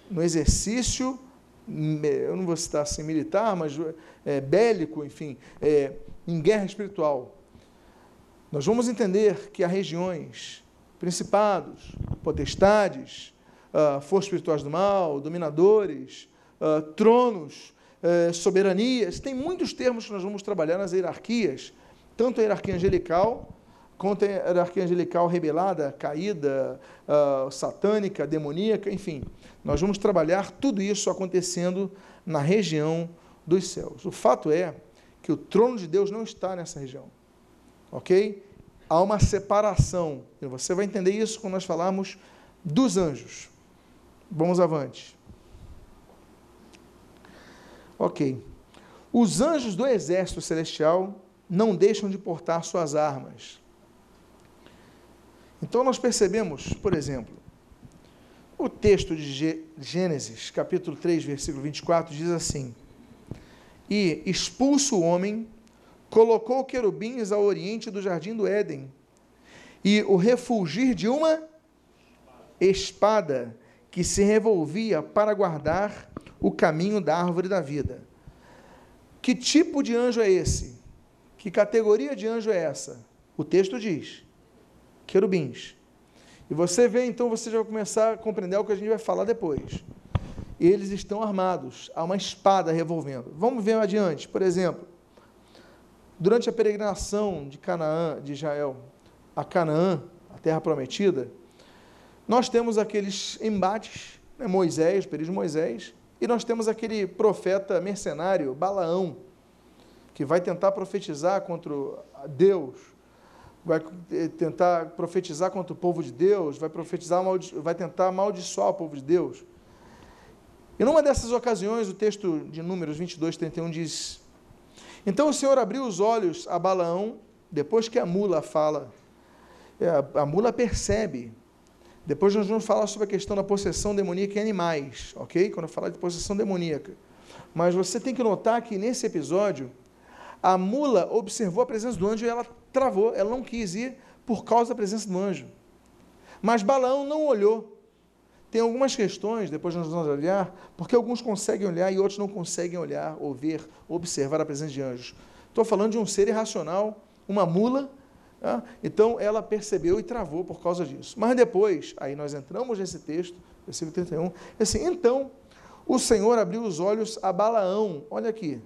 no exercício, eu não vou citar assim militar, mas é, bélico, enfim, é, em guerra espiritual. Nós vamos entender que há regiões, principados, potestades, uh, forças espirituais do mal, dominadores, uh, tronos, uh, soberanias. Tem muitos termos que nós vamos trabalhar nas hierarquias, tanto a hierarquia angelical, quanto a hierarquia angelical rebelada, caída, uh, satânica, demoníaca, enfim. Nós vamos trabalhar tudo isso acontecendo na região dos céus. O fato é que o trono de Deus não está nessa região. Ok? Há uma separação. E você vai entender isso quando nós falarmos dos anjos. Vamos avante. Ok. Os anjos do exército celestial não deixam de portar suas armas. Então nós percebemos, por exemplo, o texto de Gênesis, capítulo 3, versículo 24, diz assim: E expulso o homem, colocou querubins ao oriente do jardim do Éden, e o refulgir de uma espada que se revolvia para guardar o caminho da árvore da vida. Que tipo de anjo é esse? Que categoria de anjo é essa? O texto diz: querubins. E você vê, então, você já vai começar a compreender o que a gente vai falar depois. Eles estão armados, há uma espada revolvendo. Vamos ver adiante, por exemplo, durante a peregrinação de Canaã, de Israel, a Canaã, a terra prometida, nós temos aqueles embates, né, Moisés, período de Moisés, e nós temos aquele profeta mercenário, Balaão, que vai tentar profetizar contra Deus, vai tentar profetizar contra o povo de Deus, vai profetizar, vai tentar amaldiçoar o povo de Deus. E numa dessas ocasiões, o texto de Números 22, 31 diz: Então o Senhor abriu os olhos a Balaão, depois que a mula fala. É, a mula percebe depois nós vamos falar sobre a questão da possessão demoníaca em animais, ok? Quando eu falar de possessão demoníaca. Mas você tem que notar que nesse episódio, a mula observou a presença do anjo e ela travou, ela não quis ir por causa da presença do anjo. Mas Balaão não olhou. Tem algumas questões, depois nós vamos olhar, porque alguns conseguem olhar e outros não conseguem olhar, ou ver, observar a presença de anjos. Estou falando de um ser irracional, uma mula, ah, então ela percebeu e travou por causa disso. Mas depois, aí nós entramos nesse texto, versículo 31, assim, então o Senhor abriu os olhos a Balaão, olha aqui,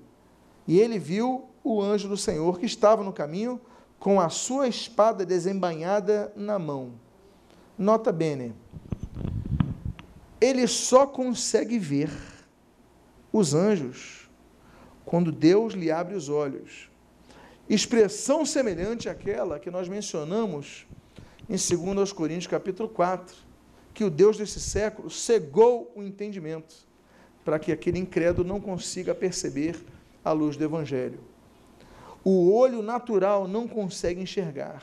e ele viu o anjo do Senhor que estava no caminho com a sua espada desembainhada na mão. Nota bene, ele só consegue ver os anjos quando Deus lhe abre os olhos expressão semelhante àquela que nós mencionamos em 2 Coríntios capítulo 4, que o Deus desse século cegou o entendimento para que aquele incrédulo não consiga perceber a luz do evangelho. O olho natural não consegue enxergar.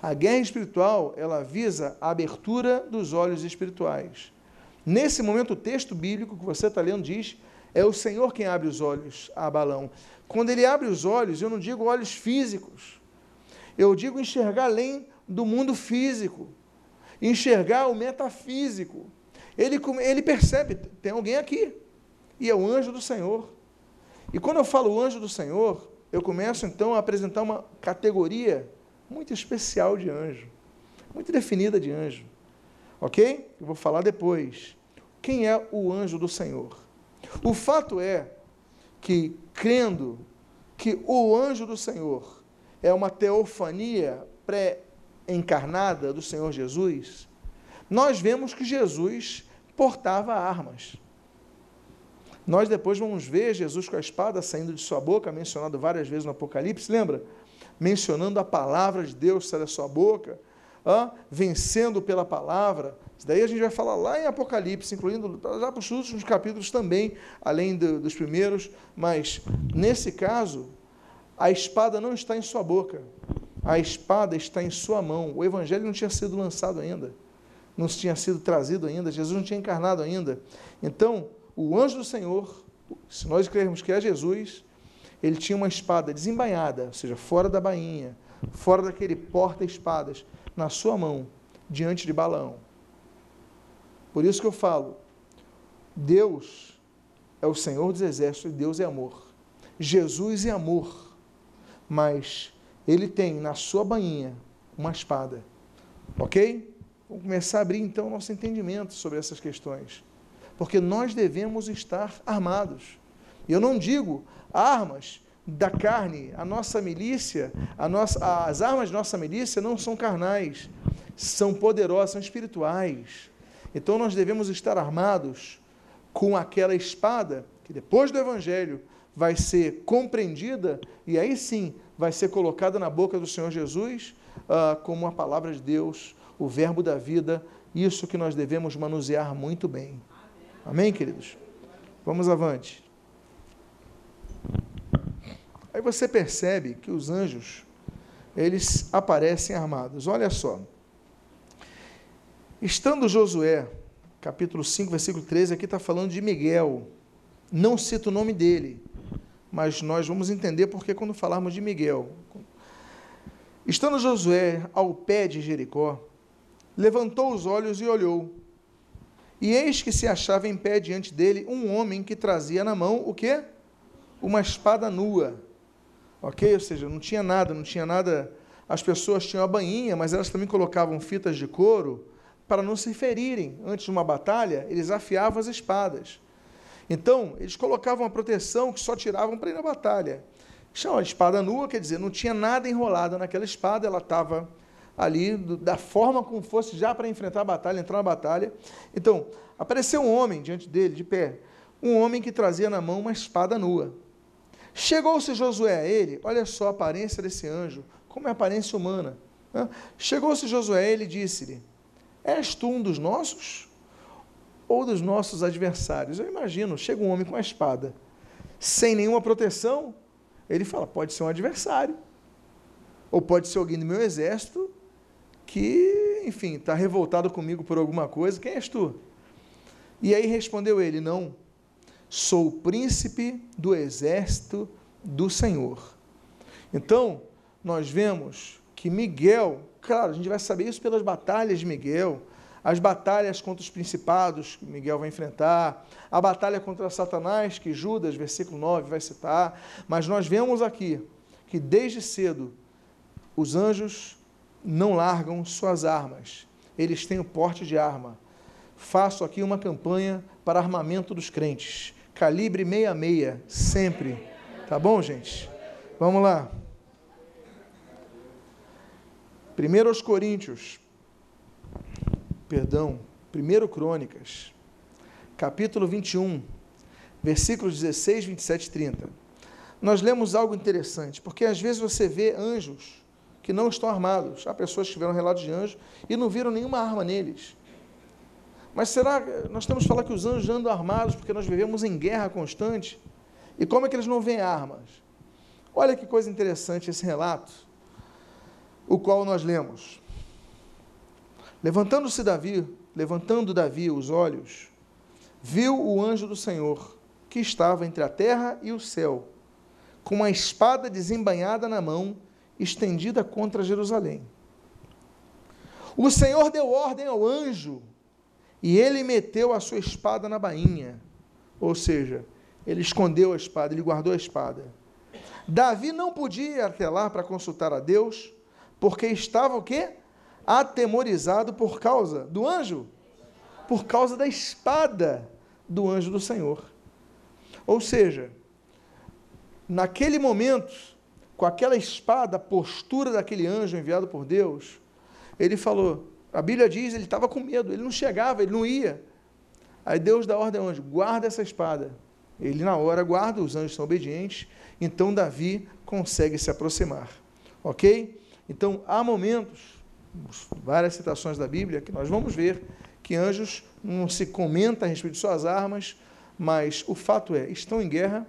A guerra espiritual, ela visa a abertura dos olhos espirituais. Nesse momento, o texto bíblico que você está lendo diz: é o Senhor quem abre os olhos a Balão. Quando ele abre os olhos, eu não digo olhos físicos, eu digo enxergar além do mundo físico, enxergar o metafísico. Ele, ele percebe, tem alguém aqui, e é o anjo do Senhor. E quando eu falo anjo do Senhor, eu começo então a apresentar uma categoria muito especial de anjo, muito definida de anjo. Ok? Eu vou falar depois. Quem é o anjo do Senhor? O fato é que, crendo que o anjo do Senhor é uma teofania pré-encarnada do Senhor Jesus, nós vemos que Jesus portava armas. Nós depois vamos ver Jesus com a espada saindo de sua boca, mencionado várias vezes no Apocalipse, lembra? Mencionando a palavra de Deus sair da sua boca, ah, vencendo pela palavra. Isso daí a gente vai falar lá em Apocalipse, incluindo já para os últimos capítulos também, além do, dos primeiros, mas nesse caso, a espada não está em sua boca, a espada está em sua mão. O evangelho não tinha sido lançado ainda, não tinha sido trazido ainda, Jesus não tinha encarnado ainda. Então, o anjo do Senhor, se nós crermos que é Jesus, ele tinha uma espada desembainhada, ou seja, fora da bainha, fora daquele porta-espadas, na sua mão diante de Balaão. Por isso que eu falo, Deus é o Senhor dos exércitos e Deus é amor. Jesus é amor, mas ele tem na sua bainha uma espada. Ok? Vamos começar a abrir então nosso entendimento sobre essas questões. Porque nós devemos estar armados. Eu não digo armas da carne, a nossa milícia, a nossa, as armas de nossa milícia não são carnais, são poderosas, são espirituais. Então nós devemos estar armados com aquela espada que depois do Evangelho vai ser compreendida e aí sim vai ser colocada na boca do Senhor Jesus uh, como a palavra de Deus, o verbo da vida, isso que nós devemos manusear muito bem. Amém, queridos? Vamos avante. Aí você percebe que os anjos, eles aparecem armados. Olha só. Estando Josué, capítulo 5, versículo 13, aqui está falando de Miguel. Não cita o nome dele, mas nós vamos entender porque quando falarmos de Miguel. Estando Josué ao pé de Jericó, levantou os olhos e olhou. E eis que se achava em pé diante dele um homem que trazia na mão o quê? Uma espada nua ok? Ou seja, não tinha nada, não tinha nada. As pessoas tinham a bainha, mas elas também colocavam fitas de couro para não se ferirem. Antes de uma batalha, eles afiavam as espadas. Então, eles colocavam uma proteção que só tiravam para ir na batalha. Chama espada nua, quer dizer, não tinha nada enrolado naquela espada, ela estava ali da forma como fosse já para enfrentar a batalha, entrar na batalha. Então, apareceu um homem diante dele, de pé, um homem que trazia na mão uma espada nua. Chegou-se Josué a ele, olha só a aparência desse anjo, como é a aparência humana. Né? Chegou-se Josué a ele e disse-lhe: És tu um dos nossos ou dos nossos adversários? Eu imagino, chega um homem com a espada, sem nenhuma proteção, ele fala: pode ser um adversário, ou pode ser alguém do meu exército que, enfim, está revoltado comigo por alguma coisa. Quem és tu? E aí respondeu ele: Não sou o príncipe do exército do Senhor. Então, nós vemos que Miguel, claro, a gente vai saber isso pelas batalhas de Miguel, as batalhas contra os principados que Miguel vai enfrentar, a batalha contra Satanás, que Judas, versículo 9, vai citar, mas nós vemos aqui que desde cedo os anjos não largam suas armas, eles têm o porte de arma. Faço aqui uma campanha para armamento dos crentes calibre 66, sempre. Tá bom, gente? Vamos lá. 1 aos Coríntios, perdão, 1 Crônicas, capítulo 21, versículos 16, 27 e 30. Nós lemos algo interessante, porque às vezes você vê anjos que não estão armados. Há pessoas que tiveram relatos de anjos e não viram nenhuma arma neles. Mas será que nós que falar que os anjos andam armados porque nós vivemos em guerra constante? E como é que eles não veem armas? Olha que coisa interessante esse relato, o qual nós lemos. Levantando-se Davi, levantando Davi os olhos, viu o anjo do Senhor, que estava entre a terra e o céu, com uma espada desembainhada na mão, estendida contra Jerusalém. O Senhor deu ordem ao anjo e ele meteu a sua espada na bainha. Ou seja, ele escondeu a espada, ele guardou a espada. Davi não podia ir até lá para consultar a Deus, porque estava o quê? Atemorizado por causa do anjo, por causa da espada do anjo do Senhor. Ou seja, naquele momento, com aquela espada, a postura daquele anjo enviado por Deus, ele falou: a Bíblia diz, ele estava com medo, ele não chegava, ele não ia. Aí Deus dá ordem ao anjo, guarda essa espada. Ele na hora guarda, os anjos são obedientes, então Davi consegue se aproximar. Ok? Então há momentos, várias citações da Bíblia, que nós vamos ver que anjos não se comenta a respeito de suas armas, mas o fato é, estão em guerra,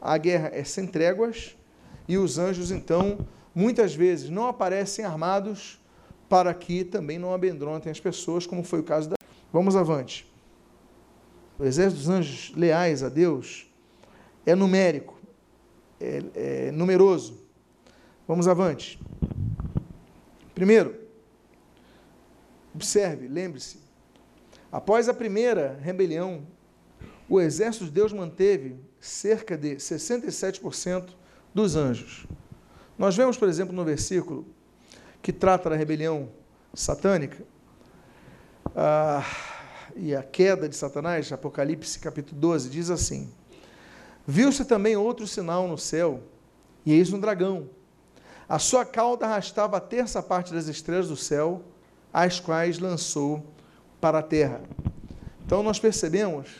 a guerra é sem tréguas, e os anjos, então, muitas vezes não aparecem armados, para que também não amedrontem as pessoas, como foi o caso da. Vamos avante. O exército dos anjos leais a Deus é numérico, é, é numeroso. Vamos avante. Primeiro, Observe, lembre-se. Após a primeira rebelião, o exército de Deus manteve cerca de 67% dos anjos. Nós vemos, por exemplo, no versículo que trata da rebelião satânica ah, e a queda de Satanás, Apocalipse capítulo 12, diz assim: Viu-se também outro sinal no céu, e eis um dragão. A sua cauda arrastava a terça parte das estrelas do céu, as quais lançou para a terra. Então nós percebemos,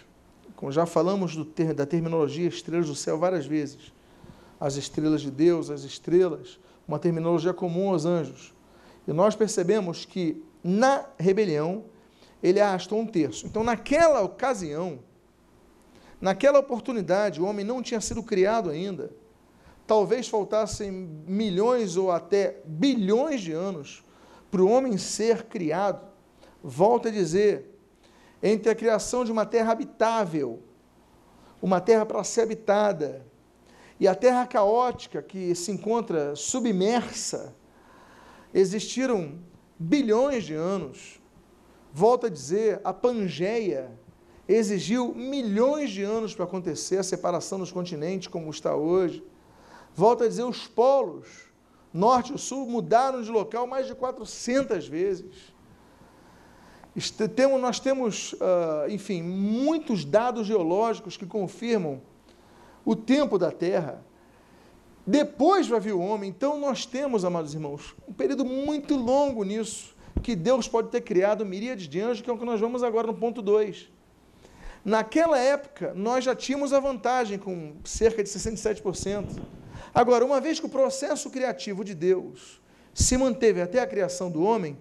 como já falamos ter, da terminologia estrelas do céu várias vezes, as estrelas de Deus, as estrelas, uma terminologia comum aos anjos. E nós percebemos que na rebelião ele arrastou um terço. Então, naquela ocasião, naquela oportunidade, o homem não tinha sido criado ainda. Talvez faltassem milhões ou até bilhões de anos para o homem ser criado. Volto a dizer, entre a criação de uma terra habitável, uma terra para ser habitada, e a terra caótica que se encontra submersa, existiram bilhões de anos. Volto a dizer, a Pangeia exigiu milhões de anos para acontecer a separação dos continentes como está hoje. Volto a dizer, os polos, norte e sul, mudaram de local mais de 400 vezes. Temos, nós temos, uh, enfim, muitos dados geológicos que confirmam o tempo da Terra. Depois vai vir o homem. Então nós temos, amados irmãos, um período muito longo nisso, que Deus pode ter criado miríades de anjos, que é o que nós vamos agora no ponto 2. Naquela época, nós já tínhamos a vantagem com cerca de 67%. Agora, uma vez que o processo criativo de Deus se manteve até a criação do homem,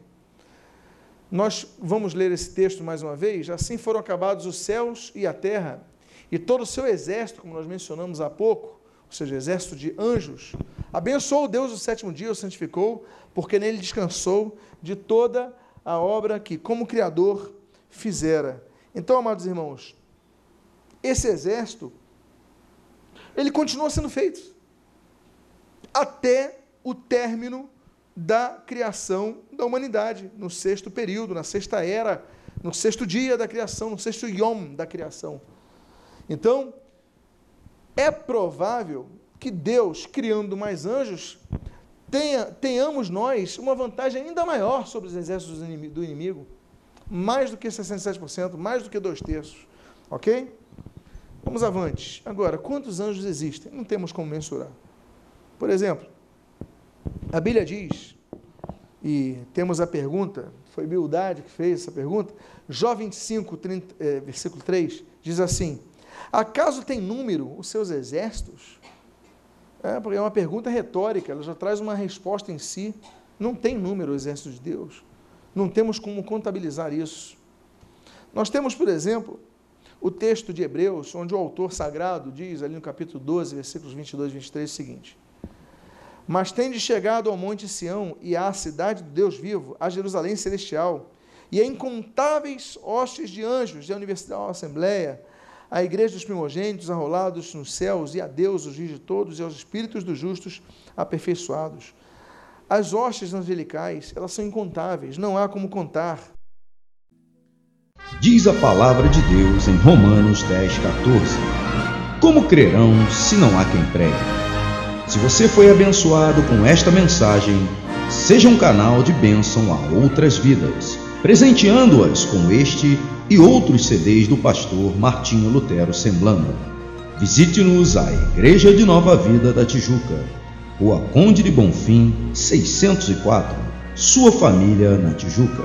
nós vamos ler esse texto mais uma vez. Assim foram acabados os céus e a terra, e todo o seu exército, como nós mencionamos há pouco, ou seja, exército de anjos. Abençoou Deus o sétimo dia, o santificou, porque nele descansou de toda a obra que, como Criador, fizera. Então, amados irmãos, esse exército, ele continua sendo feito até o término da criação da humanidade, no sexto período, na sexta era, no sexto dia da criação, no sexto yom da criação. Então, é provável que Deus, criando mais anjos, tenha, tenhamos nós uma vantagem ainda maior sobre os exércitos do inimigo, mais do que 67%, mais do que dois terços. Ok? Vamos avante. Agora, quantos anjos existem? Não temos como mensurar. Por exemplo, a Bíblia diz, e temos a pergunta, foi Bildade que fez essa pergunta, Jó 25, 30, é, versículo 3, diz assim: Acaso tem número os seus exércitos? É, porque é uma pergunta retórica, ela já traz uma resposta em si. Não tem número o exército de Deus. Não temos como contabilizar isso. Nós temos, por exemplo, o texto de Hebreus, onde o autor sagrado diz, ali no capítulo 12, versículos 22 e 23, o seguinte: mas tende chegado ao monte Sião e à cidade do Deus vivo, a Jerusalém celestial, e a incontáveis hostes de anjos, e a universal assembleia, a igreja dos primogênitos arrolados nos céus, e a Deus, os de todos, e aos espíritos dos justos aperfeiçoados. As hostes angelicais, elas são incontáveis, não há como contar. Diz a palavra de Deus em Romanos 10, 14: Como crerão se não há quem pregue? Se você foi abençoado com esta mensagem, seja um canal de bênção a outras vidas, presenteando-as com este e outros CDs do pastor Martinho Lutero Semblando. Visite-nos à Igreja de Nova Vida da Tijuca, Rua Conde de Bonfim, 604, sua família na Tijuca.